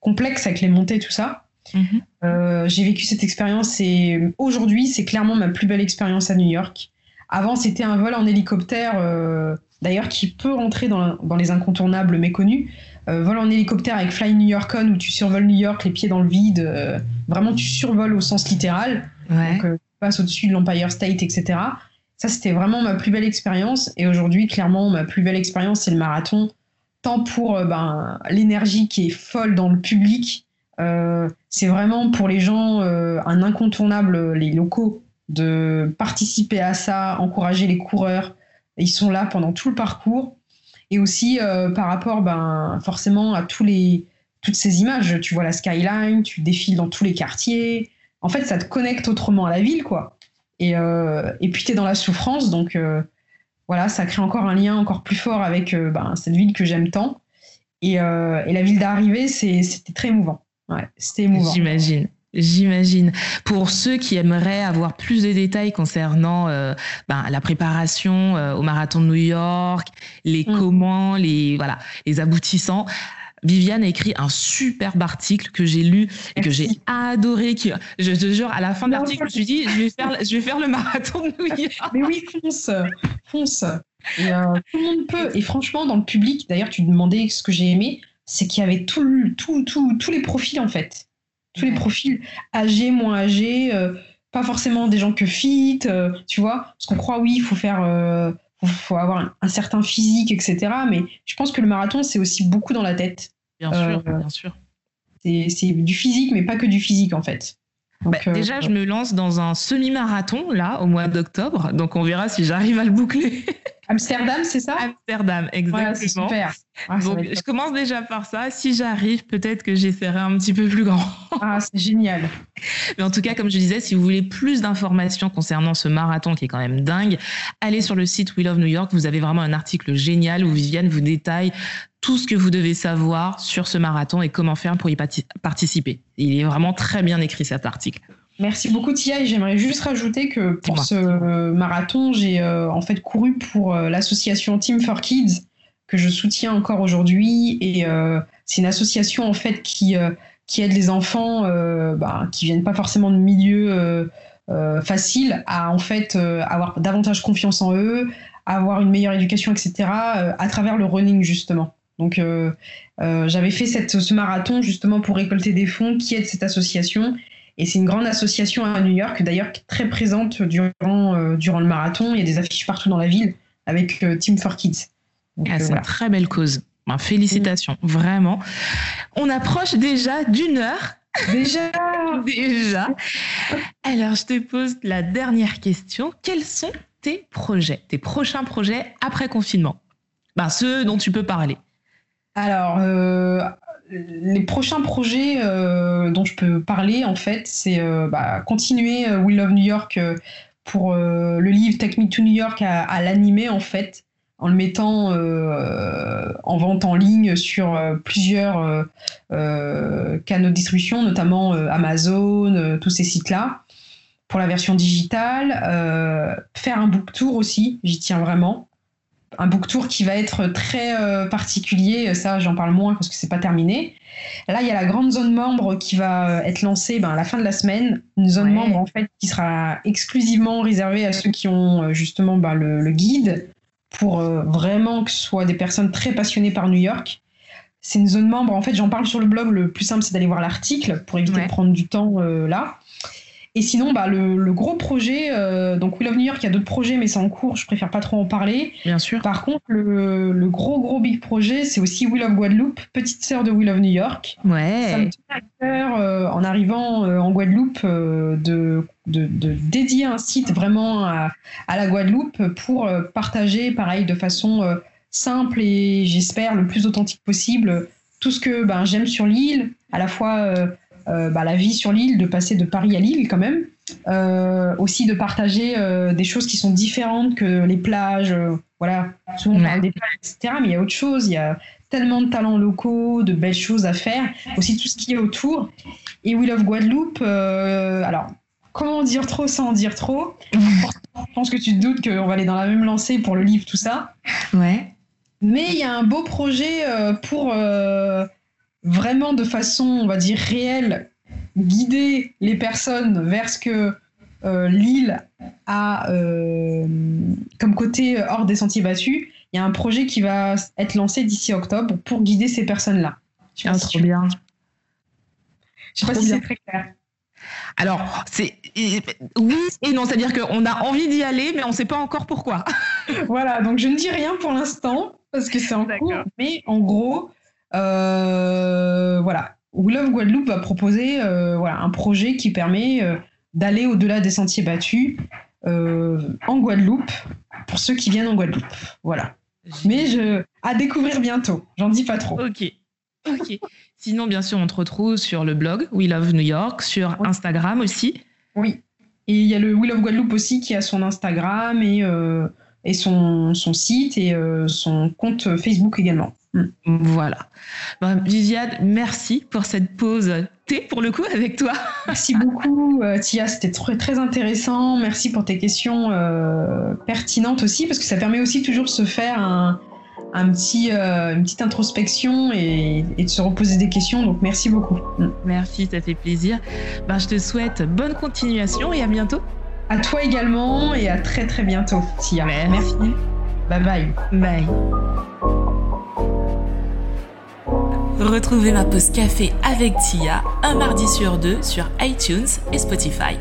[SPEAKER 4] complexe avec les montées, tout ça. Euh, j'ai vécu cette expérience et aujourd'hui, c'est clairement ma plus belle expérience à New York. Avant, c'était un vol en hélicoptère, euh, d'ailleurs, qui peut rentrer dans, dans les incontournables méconnus. Euh, vol en hélicoptère avec Fly New York On, où tu survoles New York, les pieds dans le vide. vraiment, tu survoles au sens littéral.
[SPEAKER 3] Ouais.
[SPEAKER 4] Donc, tu passes au-dessus de l'Empire State, etc. Ça, c'était vraiment ma plus belle expérience. Et aujourd'hui, clairement, ma plus belle expérience, c'est le marathon. Tant pour euh, ben, l'énergie qui est folle dans le public, euh, c'est vraiment pour les gens euh, un incontournable, les locaux, de participer à ça, encourager les coureurs. Ils sont là pendant tout le parcours. Et aussi par rapport ben, forcément à tous les, toutes ces images. Tu vois la skyline, tu défiles dans tous les quartiers. En fait, ça te connecte autrement à la ville, quoi. Et, et puis, tu es dans la souffrance, donc voilà, ça crée encore un lien encore plus fort avec euh, ben, cette ville que j'aime tant. Et, euh, et la ville d'arrivée, c'était très émouvant. Ouais, c'était émouvant.
[SPEAKER 3] J'imagine. J'imagine. Pour ceux qui aimeraient avoir plus de détails concernant euh, ben, la préparation euh, au marathon de New York, les
[SPEAKER 4] Mm.
[SPEAKER 3] comment, les voilà, les aboutissants. Viviane a écrit un superbe article que j'ai lu et que j'ai adoré. Qui, je te jure, à la fin de l'article, je me suis dit, je vais faire, je vais faire le marathon de New York.
[SPEAKER 4] Mais oui, fonce, fonce. Et, euh, tout le monde peut. Et franchement, dans le public, d'ailleurs, tu demandais ce que j'ai aimé, c'est qu'il y avait tout, tout, tout, tous les profils en fait. Tous les profils âgés, moins âgés, euh, pas forcément des gens que fit, euh, tu vois. Parce qu'on croit, oui, il faut faire. Euh, faut, avoir un, un certain physique, etc. Mais je pense que le marathon, c'est aussi beaucoup dans la tête.
[SPEAKER 3] Bien
[SPEAKER 4] Euh,
[SPEAKER 3] sûr, bien sûr.
[SPEAKER 4] C'est du physique, mais pas que du physique en fait. Donc,
[SPEAKER 3] Bah,
[SPEAKER 4] euh,
[SPEAKER 3] déjà, je me lance dans un semi-marathon là au mois d'octobre, donc on verra si j'arrive à le boucler.
[SPEAKER 4] Amsterdam, c'est ça?
[SPEAKER 3] Amsterdam, exactement.
[SPEAKER 4] super. Ah,
[SPEAKER 3] Donc, je commence déjà par ça. Si j'arrive, peut-être que j'essaierai un petit peu plus grand.
[SPEAKER 4] Ah, c'est génial.
[SPEAKER 3] Mais en tout cas, comme je disais, si vous voulez plus d'informations concernant ce marathon qui est quand même dingue, allez sur le site We Love New York. Vous avez vraiment un article génial où Viviane vous détaille tout ce que vous devez savoir sur ce marathon et comment faire pour y participer. Il est vraiment très bien écrit cet article.
[SPEAKER 4] Merci beaucoup Tia et j'aimerais juste rajouter que pour ce marathon, j'ai euh, en fait couru pour euh, l'association Team for Kids que je soutiens encore aujourd'hui et euh, c'est une association en fait qui qui aide les enfants bah, qui viennent pas forcément de milieux faciles à en fait avoir davantage confiance en eux, avoir une meilleure éducation, etc. à travers le running justement. Donc euh, euh, j'avais fait cette, ce marathon justement pour récolter des fonds qui aident cette association et c'est une grande association à New York, d'ailleurs, très présente durant, euh, durant le marathon. Il y a des affiches partout dans la ville avec Team for Kids.
[SPEAKER 3] Ah, c'est
[SPEAKER 4] voilà.
[SPEAKER 3] une très belle cause. Ben, félicitations, vraiment. On approche déjà d'une heure.
[SPEAKER 4] Déjà
[SPEAKER 3] Déjà. Alors, je te pose la dernière question. Quels sont tes projets, tes prochains projets après confinement? Ben, Ceux dont tu peux parler.
[SPEAKER 4] Alors, euh, les prochains projets euh, dont je peux parler, en fait, c'est euh, bah, continuer We Love New York pour le livre Take Me to New York à, à l'animer, en fait en le mettant en vente en ligne sur plusieurs canaux de distribution, notamment Amazon, tous ces sites-là, pour la version digitale. faire un book tour aussi, j'y tiens vraiment. Un book tour qui va être très particulier, ça j'en parle moins parce que c'est pas terminé. Là, il y a la grande zone membre qui va être lancée ben, à la fin de la semaine. Une zone membre en fait qui sera exclusivement réservée à ceux qui ont justement ben, le, guide pour euh, vraiment que ce soit des personnes très passionnées par New York. C'est une zone membre, en fait, j'en parle sur le blog. Le plus simple, c'est d'aller voir l'article pour éviter de prendre du temps euh, là. Et sinon, bah, le, gros projet, euh, donc We Love New York, il y a d'autres projets, mais c'est en cours, je préfère pas trop en parler.
[SPEAKER 3] Bien sûr.
[SPEAKER 4] Par contre, le, gros, gros big projet, c'est aussi We Love Guadeloupe, petite sœur de We Love New York.
[SPEAKER 3] Ouais.
[SPEAKER 4] Ça me tient à cœur, euh, en arrivant euh, en Guadeloupe, de, de, dédier un site vraiment à, la Guadeloupe pour partager, pareil, de façon simple et j'espère le plus authentique possible, tout ce que ben, j'aime sur l'île, à la fois bah, la vie sur l'île, de passer de Paris à Lille quand même. Euh, aussi de partager euh, des choses qui sont différentes que les plages. voilà, souvent on parle des plages, etc. Mais il y a autre chose. Il y a tellement de talents locaux, de belles choses à faire. Aussi tout ce qui est autour. Et We Love Guadeloupe, alors comment dire trop sans en dire trop? Je pense que tu te doutes qu'on va aller dans la même lancée pour le livre, tout ça.
[SPEAKER 3] Ouais.
[SPEAKER 4] Mais il y a un beau projet pour vraiment de façon, on va dire, réelle, guider les personnes vers ce que euh, l'île a euh, comme côté hors des sentiers battus, il y a un projet qui va être lancé d'ici octobre pour guider ces personnes-là.
[SPEAKER 3] Ah, trop bien.
[SPEAKER 4] Je sais pas si c'est très clair.
[SPEAKER 3] Alors, c'est oui et non, c'est-à-dire qu'on a envie d'y aller, mais on ne sait pas encore pourquoi.
[SPEAKER 4] voilà, donc je ne dis rien pour l'instant parce que c'est en cours, mais en gros, euh, voilà, We Love Guadeloupe va proposer euh, voilà, un projet qui permet euh, d'aller au-delà des sentiers battus en Guadeloupe pour ceux qui viennent en Guadeloupe. Voilà. Mais je, à découvrir bientôt. J'en dis pas trop.
[SPEAKER 3] Ok. Ok. Sinon, bien sûr, on te retrouve sur le blog We Love New York, sur Instagram aussi.
[SPEAKER 4] Oui. Et il y a le We Love Guadeloupe aussi qui a son Instagram et, et son, son, site et son compte Facebook également.
[SPEAKER 3] Voilà. Ben, Viviane, merci pour cette pause thé pour le coup avec toi.
[SPEAKER 4] Merci beaucoup euh, Tia, c'était très, très intéressant. Merci pour tes questions euh, pertinentes aussi parce que ça permet aussi toujours de se faire un, petit, euh, une petite introspection et, de se reposer des questions. Donc merci beaucoup.
[SPEAKER 3] Mm. Merci, ça fait plaisir. Ben, je te souhaite bonne continuation et à bientôt.
[SPEAKER 4] À toi également et à très très bientôt Tia.
[SPEAKER 3] Merci.
[SPEAKER 4] Bye bye.
[SPEAKER 3] Bye.
[SPEAKER 2] Retrouvez ma pause café avec Tia un mardi sur deux sur iTunes et Spotify.